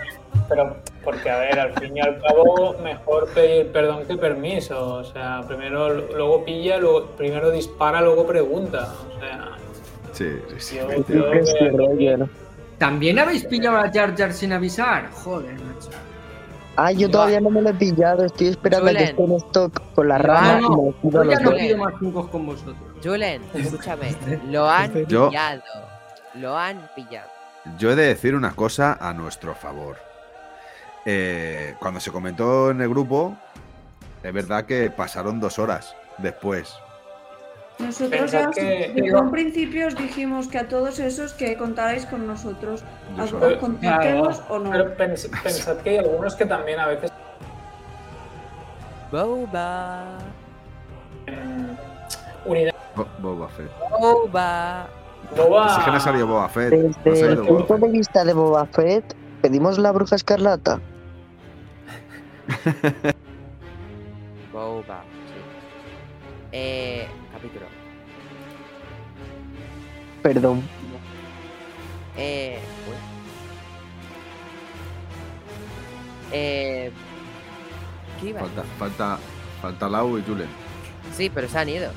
pero, porque a ver, al fin y al cabo, mejor pedir perdón que permiso. O sea, primero, luego pilla, luego, primero dispara, luego pregunta. O sea, Sí, sí, sí. yo efectivamente. creo ¿no? ¿También habéis pillado a Jar Jar sin avisar? Joder, macho. Ah, yo todavía no me lo he pillado. Estoy esperando a que esté en stock con la No, rama no, y me Yo ya no dos. pido más funcos con vosotros. Julen, [LAUGHS] escúchame. Lo han Yo- pillado. Lo han pillado. Yo he de decir una cosa a nuestro favor. Eh, cuando se comentó en el grupo, es verdad que pasaron dos horas después. Nosotros Pensad ya que- desde un principio os dijimos que a todos esos que contarais con nosotros, Yo os solo- os contactemos o no. Pero pens- pensad que hay algunos que también a veces Boba. en unidad Bo- Boba Fett. Boba. boba. Si que no salió Boba Fett. no Desde el Boba punto Fett. de vista de Boba Fett, pedimos la bruja escarlata. [LAUGHS] Boba. Sí. Eh, Perdón. Eh. Eh. ¿Qué iba? Falta, falta, falta Lau y Julen. Sí, pero se han ido.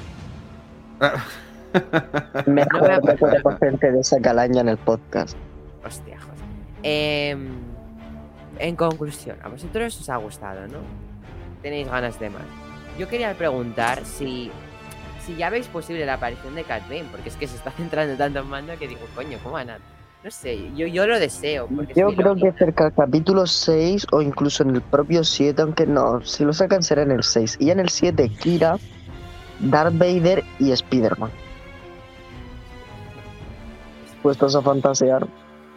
Mejor No me no acuerdo. ponemos gente de esa calaña en el podcast. Hostia, joder. Em, en conclusión, a vosotros os ha gustado, ¿no? Tenéis ganas de más. Yo quería preguntar si, si ya veis posible la aparición de Cat Bane, porque es que se está [LAUGHS] centrando tanto en Mando que digo, coño, ¿cómo van a...? No sé, yo, yo lo deseo. Porque Yo creo que cerca del capítulo 6 o incluso en el propio 7, aunque no, si lo sacan será en el 6. Y en el 7, Kira, Darth Vader y Spider-Man. Puestos a fantasear.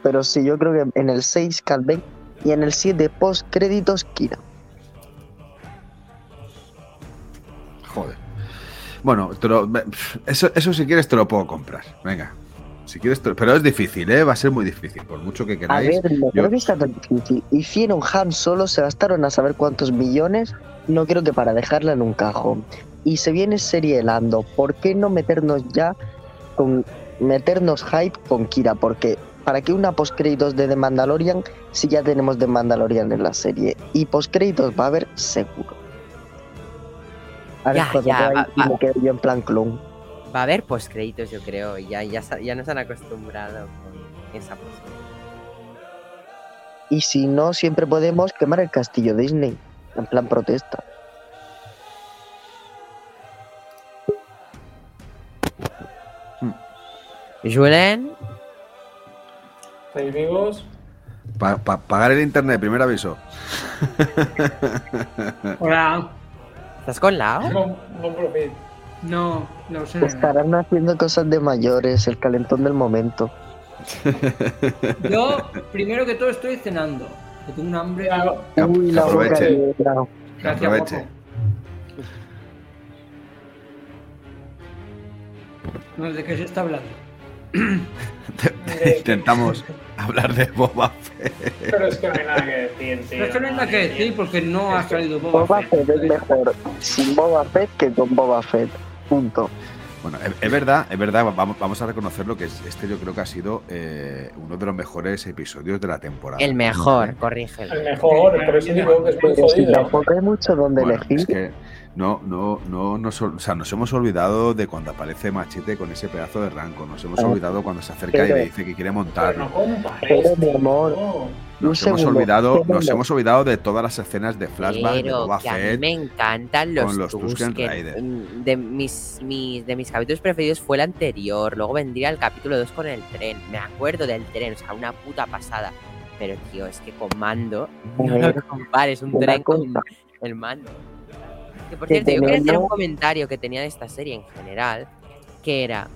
Pero sí, yo creo que en el 6, Cat Bane y en el 7, post créditos, Kira. Bueno, te lo- eso, eso si quieres te lo puedo comprar. Venga. Si quieres, te- pero es difícil, ¿eh? Va a ser muy difícil. Por mucho que A queráis. ver, no creo que está tan difícil. Hicieron Han solo, se gastaron a saber cuántos millones. No creo que para dejarla en un cajón. Y se viene serie Lando. ¿Por qué no meternos ya con. meternos hype con Kira? Porque. ¿Para qué una postcréditos de The Mandalorian si ya tenemos The Mandalorian en la serie? Y postcréditos va a haber seguro. A ver, Ya, ya, va- y va. me quedo yo en plan clon. Va a haber postcréditos, yo creo, y ya, ya, ya nos han acostumbrado con esa posibilidad. Y si no, siempre podemos quemar el castillo Disney. En plan protesta. Julen, ¿Estáis vivos? Pa- pa- pagar el internet, primer aviso. Hola. ¿Estás con Lao? No, no profit. No, no sé. Estarán haciendo cosas de mayores, el calentón del momento. [LAUGHS] Yo, primero que todo, estoy cenando. Que tengo un hambre. Uy, la boca aproveche. negra. Que Gracias, aproveche. guapo. No, ¿de qué se está hablando? [LAUGHS] Intentamos [LAUGHS] [LAUGHS] hablar de Boba Fett. Pero es que no hay nada que decir, tío. Es que no hay nada que decir porque no ha salido Boba, Boba Fett. Fett es mejor sin Boba Fett que con Boba Fett. Punto. Bueno, es, es verdad, es verdad, vamos, vamos a reconocerlo que es- este yo creo que ha sido eh, uno de los mejores episodios de la temporada. El mejor, corrígelo. El mejor, por eso digo que es muy si jodido. tampoco hay mucho donde Bueno, elegir. es que no, no, no, nos ol- o sea, nos hemos olvidado de cuando aparece Machete con ese pedazo de ranco. Nos hemos Ah, olvidado cuando se acerca y pero- le dice que quiere Pero montarlo. no Pero, mi amor, Nos hemos segundo, olvidado, segundo. nos hemos olvidado de todas las escenas de flashback de Pero Boba que a mí Fett. me encantan los, con los Tusken. Raiders. Mm, De mis, mis, de mis capítulos preferidos fue el anterior. Luego vendría el capítulo 2 con el tren. Me acuerdo del tren, o sea, una puta pasada. Pero, tío, es que con mando, no lo compares un tren con el mando. Que por cierto, yo quería hacer un comentario que tenía de esta serie en general, que era,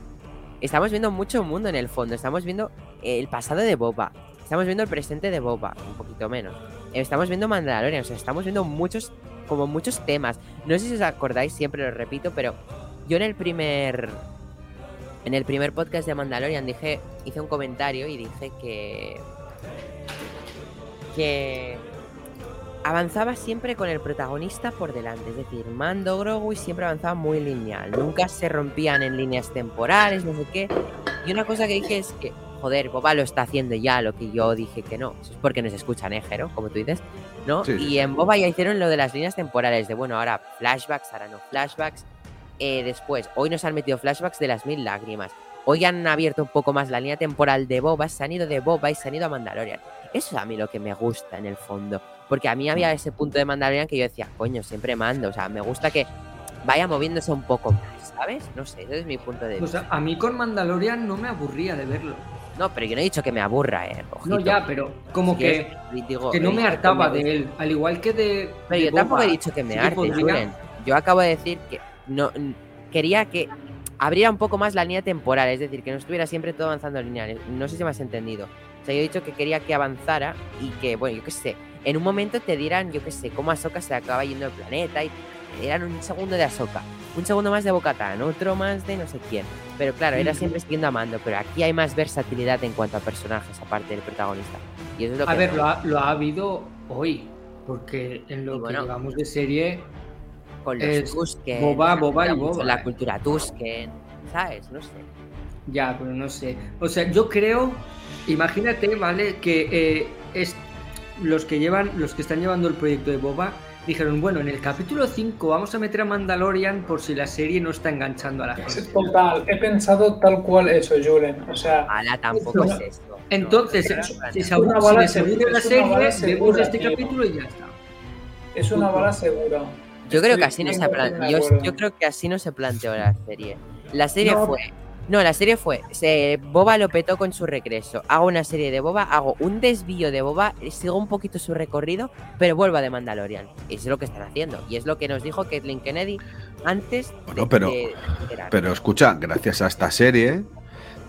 estamos viendo mucho mundo en el fondo, estamos viendo el pasado de Boba, estamos viendo el presente de Boba, un poquito menos, estamos viendo Mandalorian, o sea, estamos viendo muchos, como muchos temas. No sé si os acordáis, siempre lo repito, pero yo en el primer, en el primer podcast de Mandalorian dije, hice un comentario y dije que, que avanzaba siempre con el protagonista por delante, es decir, Mando Grogu y siempre avanzaba muy lineal, nunca se rompían en líneas temporales, no sé qué. Y una cosa que dije es que, joder, Boba lo está haciendo ya, lo que yo dije que no. Eso es porque nos escuchan, ¿eh, Jero? Como tú dices, ¿no? Sí, y en Boba ya hicieron lo de las líneas temporales, de bueno, ahora flashbacks, ahora no flashbacks. Eh, después, hoy nos han metido flashbacks de las mil lágrimas. Hoy han abierto un poco más la línea temporal de Boba, se han ido de Boba y se han ido a Mandalorian. Eso es a mí lo que me gusta en el fondo. Porque a mí había ese punto de Mandalorian que yo decía, coño, siempre mando. O sea, me gusta que vaya moviéndose un poco más, ¿sabes? No sé, ese es mi punto de O vista. sea, a mí con Mandalorian no me aburría de verlo. No, pero yo no he dicho que me aburra, eh. No, ya, pero como Si que, quieres, digo, que no me hartaba me de él. Al igual que de. Pero de yo tampoco he dicho que me Sí que arte, podría. Julen. Yo acabo de decir que no quería que abriera un poco más la línea temporal, es decir, que no estuviera siempre todo avanzando lineal. No sé si me has entendido. O sea, yo he dicho que quería que avanzara y que, bueno, yo qué sé, en un momento te dieran, yo qué sé, cómo Ahsoka se acaba yendo del planeta y te dieran un segundo de Ahsoka, un segundo más de Bocatán, otro más de no sé quién. Pero claro, era siempre siguiendo a Mando, pero aquí hay más versatilidad en cuanto a personajes, aparte del protagonista. Y eso es lo que A ver, lo ha, lo ha habido hoy. Porque en lo que llevamos de serie. con los Es Tusken, Boba, Boba y Boba, La cultura Tusken, ¿sabes? No sé. Ya, pero no sé. O sea, yo creo. Imagínate, ¿vale? Que eh, es, los que llevan. Los que están llevando el proyecto de Boba. Dijeron, bueno, en el capítulo 5 vamos a meter a Mandalorian por si la serie no está enganchando a la Es gente. total, he pensado tal cual eso, Julen. O sea, Ala, tampoco es esto. Entonces, No, si, se aburre, si les la es una bala serie, vemos segura, este tío. capítulo y ya está. es una bala segura. Yo creo que así no se 100% plan- de yo, yo creo que así no se planteó la serie. La serie No. fue. No, la serie fue. Se, Boba lo petó con su regreso. Hago una serie de Boba, hago un desvío de Boba, sigo un poquito su recorrido, pero vuelvo a de Mandalorian. Es lo que están haciendo. Y es lo que nos dijo Kathleen Kennedy antes Bueno, de, pero- de-. Pero escucha, gracias a esta serie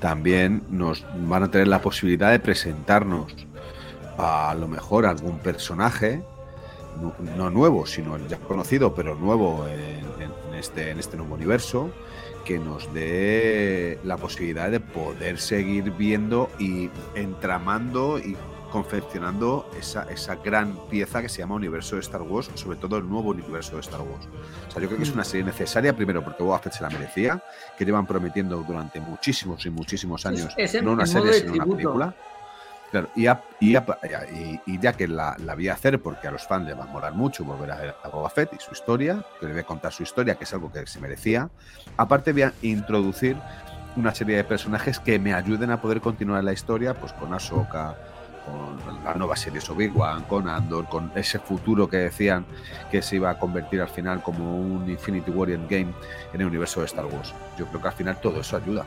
también nos van a tener la posibilidad de presentarnos a lo mejor algún personaje, no, no nuevo, sino ya conocido, pero nuevo en, en este, en este nuevo universo, que nos dé la posibilidad de poder seguir viendo y entramando y confeccionando esa, esa gran pieza que se llama universo de Star Wars, sobre todo el nuevo universo de Star Wars. O sea, yo creo que es una serie necesaria, primero porque Boba Fett se la merecía, que llevan prometiendo durante muchísimos y muchísimos años, Es en- no una serie, sino una película. Claro, y, a- y, ya que la, la voy a hacer, porque a los fans les va a molar mucho volver a ver a Boba Fett y su historia, que le voy a contar su historia, que es algo que se merecía. Aparte, voy a introducir una serie de personajes que me ayuden a poder continuar la historia, pues con Ahsoka, con la nueva serie Obi-Wan, con Andor, con ese futuro que decían que se iba a convertir al final como un Infinity War Game en el universo de Star Wars. Yo creo que al final todo eso ayuda.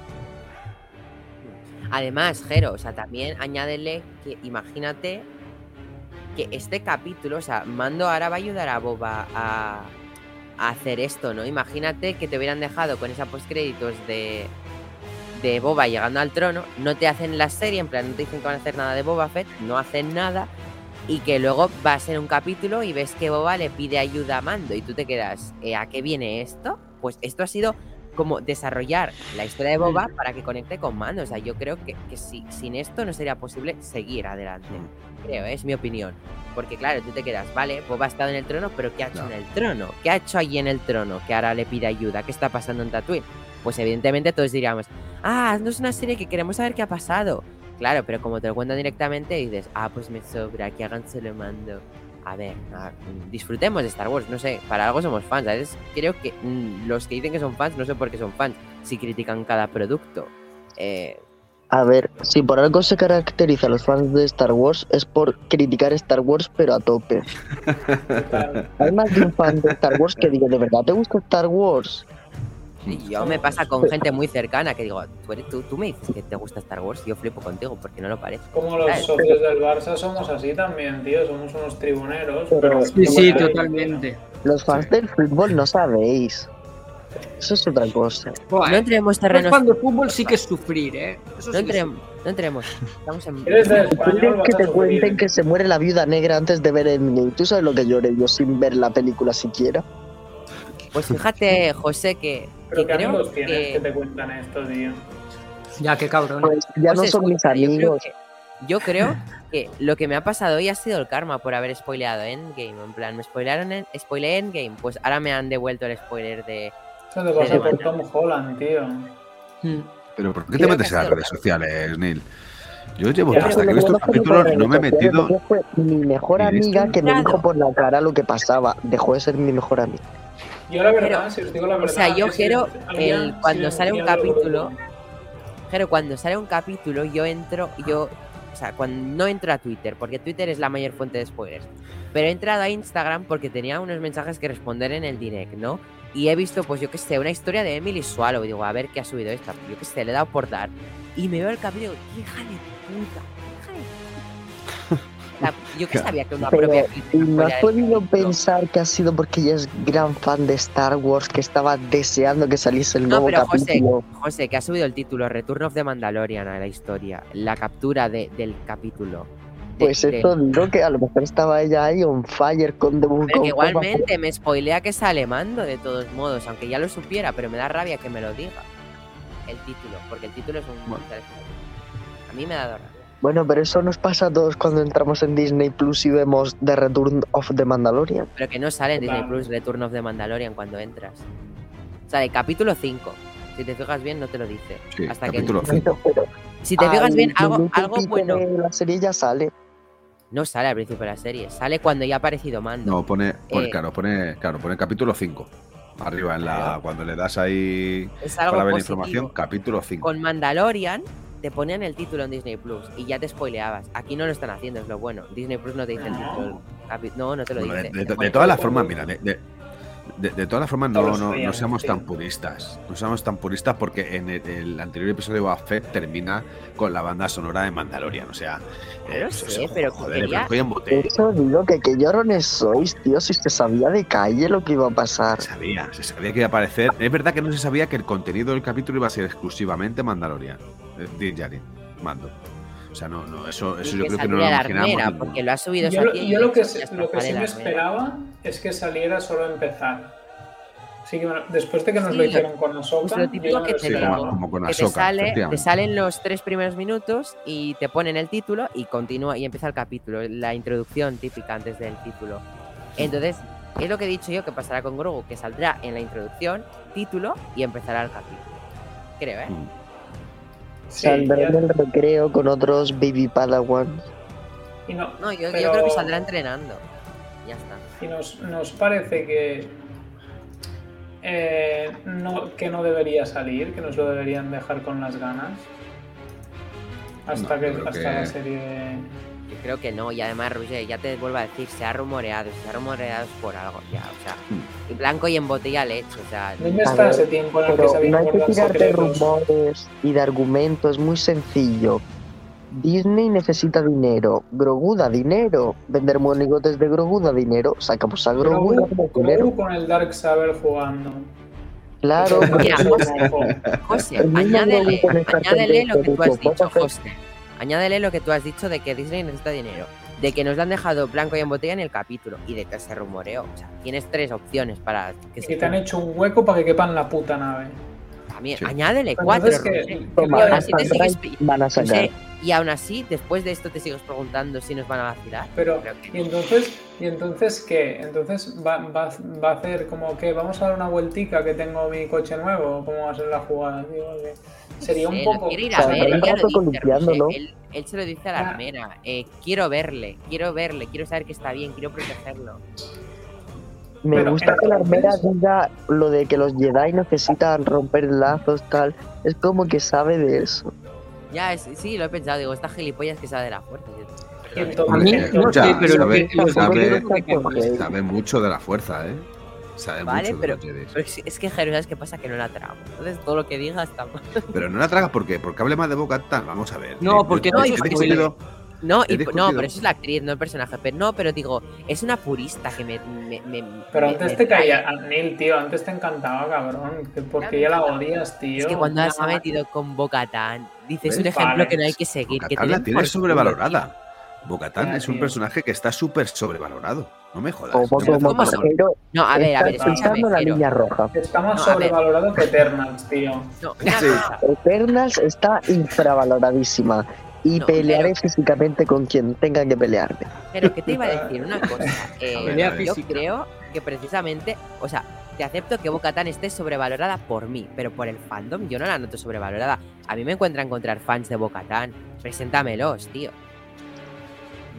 Además, Jero, o sea, también añádele que imagínate que este capítulo, o sea, Mando ahora va a ayudar a Boba a, hacer esto, ¿no? Imagínate que te hubieran dejado con esa postcréditos de, de Boba llegando al trono, no te hacen la serie, en plan, no te dicen que van a hacer nada de Boba Fett, no hacen nada, y que luego va a ser un capítulo y ves que Boba le pide ayuda a Mando y tú te quedas, "Eh, ¿a qué viene esto? Pues esto ha sido como desarrollar la historia de Boba para que conecte con Mando. O sea, yo creo que, que si- sin esto no sería posible seguir adelante. Creo, ¿eh? es mi opinión. Porque claro, tú te quedas, vale, Boba ha estado en el trono, pero ¿qué ha hecho en el trono? ¿Qué ha hecho allí en el trono? Que ahora le pide ayuda. ¿Qué está pasando en Tatooine? Pues evidentemente todos diríamos, ah, no es una serie que queremos saber qué ha pasado. Claro, pero como te lo cuentan directamente dices, ah, pues me sobra, que hagan se lo mando. A ver, a- mm, disfrutemos de Star Wars, no sé, para algo somos fans, ¿sabes? Creo que mm, los que dicen que son fans, no sé por qué son fans, si critican cada producto. Eh, A ver, si por algo se caracteriza a los fans de Star Wars es por criticar Star Wars pero a tope. [LAUGHS] Hay más de un fan de Star Wars que digo, ¿de verdad te gusta Star Wars? Y yo me pasa con gente muy cercana que digo, tú, eres- tú, tú me dices que te gusta Star Wars, yo flipo contigo porque no lo parece. Como los ¿Sabes? socios del Barça somos así también, tío. Somos unos tribuneros. Pero- Pero, Sí, sí, totalmente. Los fans del fútbol no sabéis. Eso es otra cosa. Buah, No entremos Los terrenos. fans de fútbol sí que es sufrir, ¿eh? Eso No sí que es entremos, no entremos. Estamos en. Eres de ¿Tú español, que te cuenten que se muere la viuda negra antes de ver Endgame? ¿Tú sabes lo que lloré yo sin ver la película siquiera? Pues fíjate, José, que, [LAUGHS] Pero que qué creo amigos tienes que que. te cuentan esto, tío. Ya, qué cabrón. Pues ya no son mis escucha, yo creo amigos. que- Yo creo que lo que me ha pasado hoy ha sido el karma por haber spoileado Endgame. En plan, me spoilearon en, spoileé Endgame, pues ahora me han devuelto el spoiler de. Eso te pasó por Pero- Tom Holland, tío. Mm. Pero ¿por qué te metes que en las redes sociales, Neil? Yo llevo Ya, hasta que he visto no el fue ni por capítulo, redes no me he metido. Fue mi mejor amiga que me dijo por la cara lo que pasaba. Dejó de ser mi mejor amiga. Yo la verdad, Pero- si os digo la verdad... sea, yo quiero el- cuando sí, sale un capítulo, Pero cuando sale un capítulo, yo entro, yo. O sea, cuando no entro a Twitter, porque Twitter es la mayor fuente de spoilers. Pero he entrado a Instagram porque tenía unos mensajes que responder en el direct, ¿no? Y he visto, pues yo qué sé, una historia de Emily Swallow. Y digo, a ver qué ha subido esta. Yo qué sé, le he dado por dar. Y me veo el capítulo y digo, hija de puta, de yo que sabía que una Pero, propia ¿y no has podido pensar que ha sido porque ella es gran fan de Star Wars, que estaba deseando que saliese el No, nuevo pero capítulo? José, que ha subido el título Return of the Mandalorian a la historia, la captura de- del capítulo. de- Pues esto digo que a lo mejor estaba ella ahí on fire con The Book Pero Boba igualmente me spoilea que sale mando de todos modos, aunque ya lo supiera, pero me da rabia que me lo diga. El título, porque el título es un. Bueno. A mí me dado rabia. Bueno, pero eso nos pasa a todos cuando entramos en Disney Plus y vemos The Return of the Mandalorian. Pero que no sale en Disney Claro. Plus Return of the Mandalorian cuando entras. Sale capítulo 5. Si te fijas bien, no te lo dice. Sí, Hasta que capítulo Pero, 5. pero Si te fijas bien, algo, algo bueno. de La serie ya sale. No sale al principio de la serie, sale cuando ya ha aparecido mando. No, pone, pone- Eh. claro, pone, claro, pone capítulo 5. Arriba en la. Claro. Cuando le das ahí es algo para ver la información, capítulo 5. Con Mandalorian te ponían el título en Disney Plus y ya te spoileabas. Aquí no lo están haciendo, es lo bueno. Disney Plus no te dice el título. No, no te lo de, dice. de- todas las formas, mira, de, de- de- de todas las formas no, no, no seamos tan puristas. No seamos tan puristas porque en el, el anterior episodio de Boba Fett termina con la banda sonora de Mandalorian. O sea, Ya lo pues sé, eso, pero joder, botella. hecho, digo que qué llorones sois, tío, si se sabía de calle lo que iba a pasar. Se sabía, se sabía que iba a aparecer. Es verdad que no se sabía que el contenido del capítulo iba a ser exclusivamente Mandalorian. Din Djarin, Mando. O sea, no, no, eso, eso yo creo que no lo imaginábamos. porque lo ha subido Yo, lo- yo lo que, lo que sí me esperaba es que saliera solo empezar. Así que bueno, después de que nos Sí, lo lo- hicieron con Ahsoka, pues lo típico ya me que lo te digo. como, como con que te, Ahsoka, sale, te salen los tres primeros minutos y te ponen el título y continúa y empieza el capítulo, la introducción típica antes del título. Entonces, es lo que he dicho yo que pasará con Grogu, que saldrá en la introducción, título y empezará el capítulo. Creo, ¿eh? Mm. Saldrá ya- en el recreo con otros baby padawans. y no, No, yo, creo que saldrá entrenando. Ya está. y nos, nos parece que eh, no, que no debería salir, que nos lo deberían dejar con las ganas. Hasta No, que hasta que- la serie. Yo creo que no, y además, Roger, ya te vuelvo a decir, se ha rumoreado, se ha rumoreado por algo, ya, o sea, Mm. y blanco y en botella leche, o sea, ¿Dónde está ver, ese tiempo en el que Pero no hay que tirarte secretos? rumores y de argumentos, es muy sencillo. Disney necesita dinero, Grogu da dinero, vender monigotes de Grogu da dinero, sacamos a Grogu Grogu, dinero. Con el Dark Saber jugando. Claro, Mira, José. José, añádele, añádele lo que tú has dicho, "Vamos a José. Añádele lo que tú has dicho de que Disney necesita dinero, de que nos lo han dejado blanco y en botella en el capítulo y de que se rumoreó. O sea, tienes tres opciones para que se que te han hecho un hueco para que quepa en la puta nave. También, Sí. añádele cuatro. entonces, Roger. ¿qué- Toma, qué Ahora va- sí te sigues van a no sé, sacar. Y aún así, después de esto te sigues preguntando si nos van a vacilar. Pero, que ¿y entonces, ¿y entonces qué? Entonces va, va, va a hacer como que vamos a dar una vueltica que tengo mi coche nuevo, ¿o ¿cómo va a ser la jugada? Digo, que sería un Sí, poco. quiere ir a ver, él él, él se lo dice a la Ah. armera. eh, quiero verle, quiero verle, quiero saber que está bien, quiero protegerlo. Me Pero gusta que la armera diga lo de que los Jedi necesitan romper lazos, tal. Es como que sabe de eso. Ya, es- sí, lo he pensado, digo, esta gilipollas que sabe de la fuerza. entonces- A mí, no sé, pero sabe- lo que mucho de la fuerza, ¿eh? Sabe Vale, mucho pero- de los. Pero es, es que, Jero, ¿sabes qué pasa? Que no la trago. Entonces, todo lo que diga está mal. Pero no la tragas ¿por qué? Porque hable más de Boca Tan. Vamos a ver. No, Yo- porque no hay No, y, no, pero eso es la actriz, no el personaje. Pero no, pero digo, es una purista que me. me- me- Pero antes me te caía, Neil, tío, antes te encantaba, cabrón. que Porque ya la odias, tío. Es que cuando se ha metido con Bocatán, dices un ejemplo Vale. que no hay que seguir. Que Bocatán la tienes sobrevalorada. Bocatán es un personaje que está súper sobrevalorado. No me jodas. Como, No me como jodas. son? pero. No, a ver, a ver, está escúchame. pisando la línea roja. No, que Eternals, tío. No, Sí. Eternals está infravaloradísima. Y No, pelearé pero- físicamente con quien tenga que pelearme. Pero que te iba a decir una cosa. [LAUGHS] eh, yo creo que precisamente, o sea, te acepto que Bocatán esté sobrevalorada por mí, pero por el fandom yo no la noto sobrevalorada. A mí me encuentra encontrar fans de Bocatán. Preséntamelos, tío.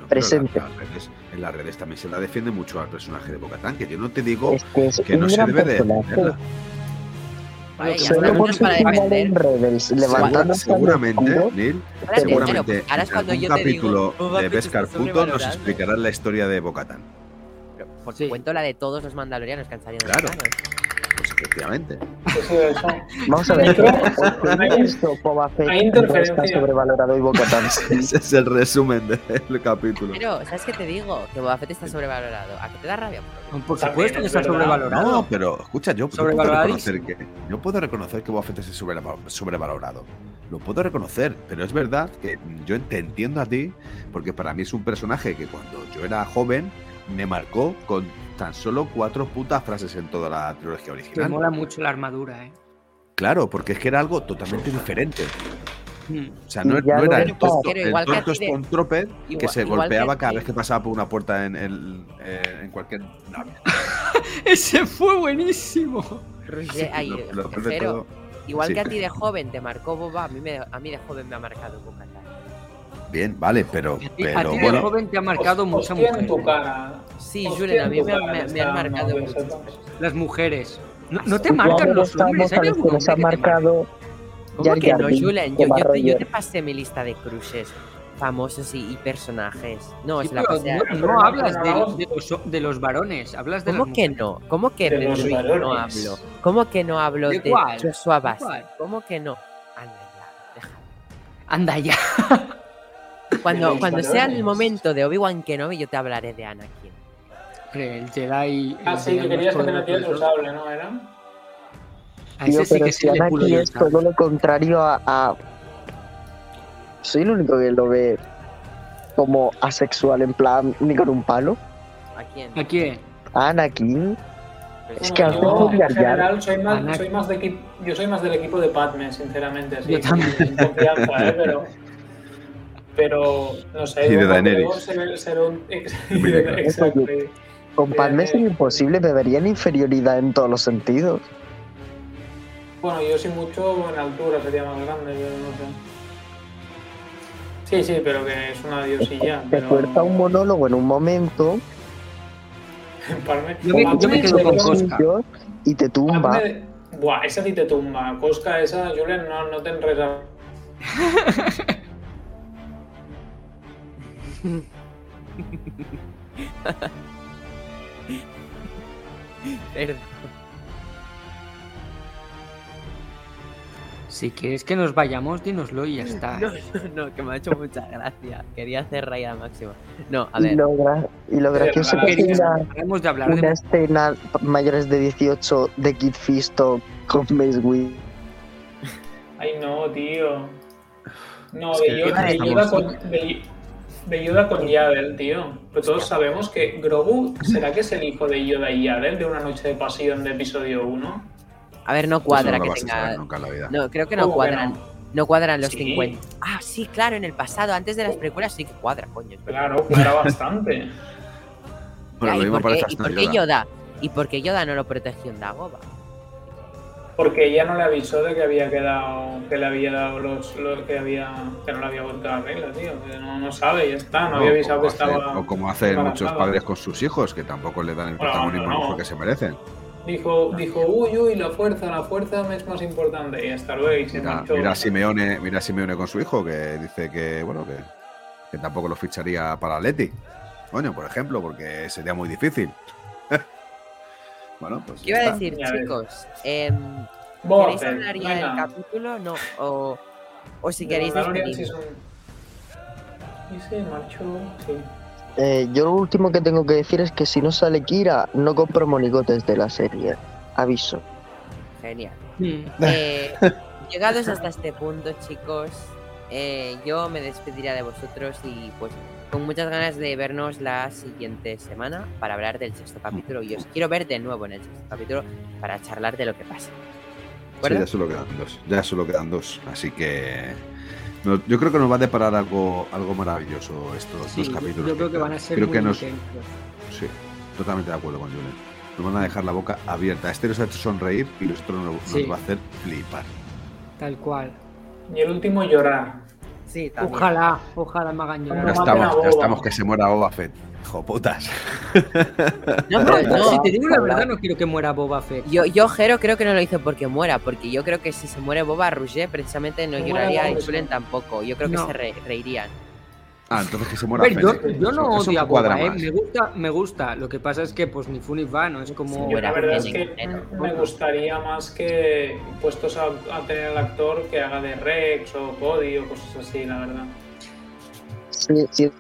No, Presente. En las, redes, en las redes también se la defiende mucho al personaje de Bocatán, que yo no te digo Es que es que un no se debe de personaje. defenderla. Vale, ya Solo está, por muchos su para final defender. en Rebels, levantando seguramente, Neil, seguramente ahora es en cuando algún yo te capítulo de Beskar Puto nos explicarán la historia de Bocatán. Por Sí. supuesto, la de todos los mandalorianos que han salido Claro. Pues efectivamente. Sí, eso. Vamos a ver. Micro, ¿por qué hay- esto Boba Fett hay interferencia. está sobrevalorado y Bo-Katan? [LAUGHS] Ese es el resumen del capítulo. Pero, ¿sabes qué te digo? Que Boba Fett está sobrevalorado. ¿A qué te da rabia? Por supuesto que es está sobrevalorado. No, pero escucha, yo, yo puedo reconocer que yo puedo reconocer que Boba Fett es sobreva- sobrevalorado. Lo puedo reconocer, pero es verdad que yo te entiendo a ti, porque para mí es un personaje que cuando yo era joven me marcó con tan solo cuatro putas frases en toda la trilogía Me original. mola mucho la armadura, eh. Claro, porque es que era algo totalmente diferente. Mm. O sea, no, era el tonto, el que tonto Stormtrooper que igual- se que golpeaba cada vez que pasaba por una puerta en, el, eh, en cualquier nave. [LAUGHS] Ese fue buenísimo. Ay, Lo- lo todo- igual sí. que a ti de joven te marcó Boba, a mí, me, a mí de joven me ha marcado Bo-Katan. Bien, vale, pero, A ti, a pero ti bueno, joven te ha marcado mucha Hostia mujer. en tu cara. Sí, Hostia Julen, a mí me, cara me- me está, han marcado no, muchas. Las mujeres. No, no te marcan los hombres. a ¿Hay algún ha hombre marque? marcado ¿Cómo que no, Julen? Yo, yo, te, yo Roger. te pasé mi lista de crushes famosos y, y personajes. No, Sí, se la no, no hablas de, los, de los varones, hablas de ¿Cómo las que no? ¿Cómo que De los no hablo? ¿Cómo que no hablo ¿De? Joshua ¿De Bassett? ¿Cómo que no? Anda ya, déjalo. Anda ya. [LAUGHS] Cuando, cuando sea el momento de Obi-Wan Kenobi, yo te hablaré de Anakin. El Jedi. Ah, el sí, que querías que te metieras todos. sable, ¿no? ¿Era? A Tío, ese sí pero que si pulo Anakin es todo lo contrario a, a- Soy el único que lo ve como asexual, en plan, ni con un palo. ¿A quién? ¿A quién? A Anakin. Es no, que no, hace yo, un en general, soy más, soy más de equipo, yo soy más del equipo de Padme, sinceramente. Sí, Yo también. confianza, ¿eh? Pero, pero, no sé. Y de Daenerys. luego ser- ser un-. [LAUGHS] Con Padme Eh, es imposible, me verían inferioridad en todos los sentidos. Bueno, yo sí mucho en altura sería más grande, pero no sé. Sí, sí, pero que es una diosilla. Te pero... fuerza un monólogo en un momento, [LAUGHS] Padme- Yo me- yo me quedo con Cosca. y te tumba. Padme- Buah, esa sí te tumba. Cosca, esa, Julen, no, no te enredas. [LAUGHS] Perdón. [LAUGHS] Si quieres que nos vayamos, dínoslo y ya está. [LAUGHS] No, no, que me ha hecho mucha gracia. Quería hacer reír al máximo. No, a Y ver. lo, gra- y lo gracioso que es una, de hablar una de... escena mayores de 18 de Kid Fisto con Mace. Ay, no, tío. No, Es de, que con, de, Yoda con Yadel, tío. Pero todos sabemos que Grogu, ¿será que es el hijo de Yoda y Yadel de una noche de pasión de episodio 1? A ver, no Eso cuadra no que tenga. nunca en la vida. No, creo que no ¿Cómo que cuadran. no? No cuadran los Sí. 50. Ah, sí, claro, en el pasado, antes de las precuelas sí que cuadra, coño. Claro, cuadra bastante. Bueno, Ya, lo ¿y, mismo por qué, y por Yoda. qué Yoda? ¿Y por qué Yoda no lo protegió en Dagoba? Porque ella no le avisó de que había quedado, que le había dado los, los que había, que no le había vuelto la regla, tío. No, no sabe, ya está, no, había avisado que hace- estaba. o como hacen muchos padres con sus hijos, que tampoco le dan el Bueno, protagonismo no, no. que se merecen. Dijo, dijo, uy, uy, la fuerza, la fuerza me es más importante. Y hasta luego, y se Mira, marchó. mira a Simeone, mira a Simeone con su hijo, que dice que, bueno, que, que tampoco lo ficharía para Atleti. Coño, por ejemplo, porque sería muy difícil. Bueno, pues. ¿Qué iba a decir, chicos? Em, ¿Queréis Fett, hablar ya del capítulo? No. O, o si De queréis marchó, sí. Eh, yo lo último que tengo que decir es que si no sale Kira, no compro monigotes de la serie. Aviso. Genial. Mm. Eh, [LAUGHS] llegados hasta este punto, chicos, eh, yo me despediría de vosotros y pues con muchas ganas de vernos la siguiente semana para hablar del sexto capítulo. Y os quiero ver de nuevo en el sexto capítulo para charlar de lo que pasa. ¿De Sí, ya solo quedan dos. Ya solo quedan dos. Así que. no- yo creo que nos va a deparar algo, algo maravilloso estos Sí, dos capítulos. yo que creo que quedan. van a ser Creo muy que nos. Sí, totalmente de acuerdo con Julen. Nos van a dejar la boca abierta. Este nos ha hecho sonreír y nosotros nos, nos Sí. va a hacer flipar. Tal cual. Y el último, llorar. Sí, también. Ojalá, ojalá me hagan Ya llorar. maten a estamos, ya estamos que se muera Boba Fett. Hijo putas. [LAUGHS] No, pero No, no. si te digo la verdad, no quiero que muera Boba Fett. Yo, yo, Jero, creo que no lo hizo porque muera, porque yo creo que si se muere Boba Rouget, precisamente no lloraría y. Julen tampoco. Yo creo que No. se re- reirían. Ah, entonces que se A muera yo, yo no Eso odio a Boba, ¿eh? Me gusta, me gusta. Lo que pasa es que, pues, ni fu ni fa, ¿no? Es como... Yo la verdad es que me gustaría más que puestos a, a tener al actor que haga de Rex o Cody o cosas así, la verdad. Sí, sí,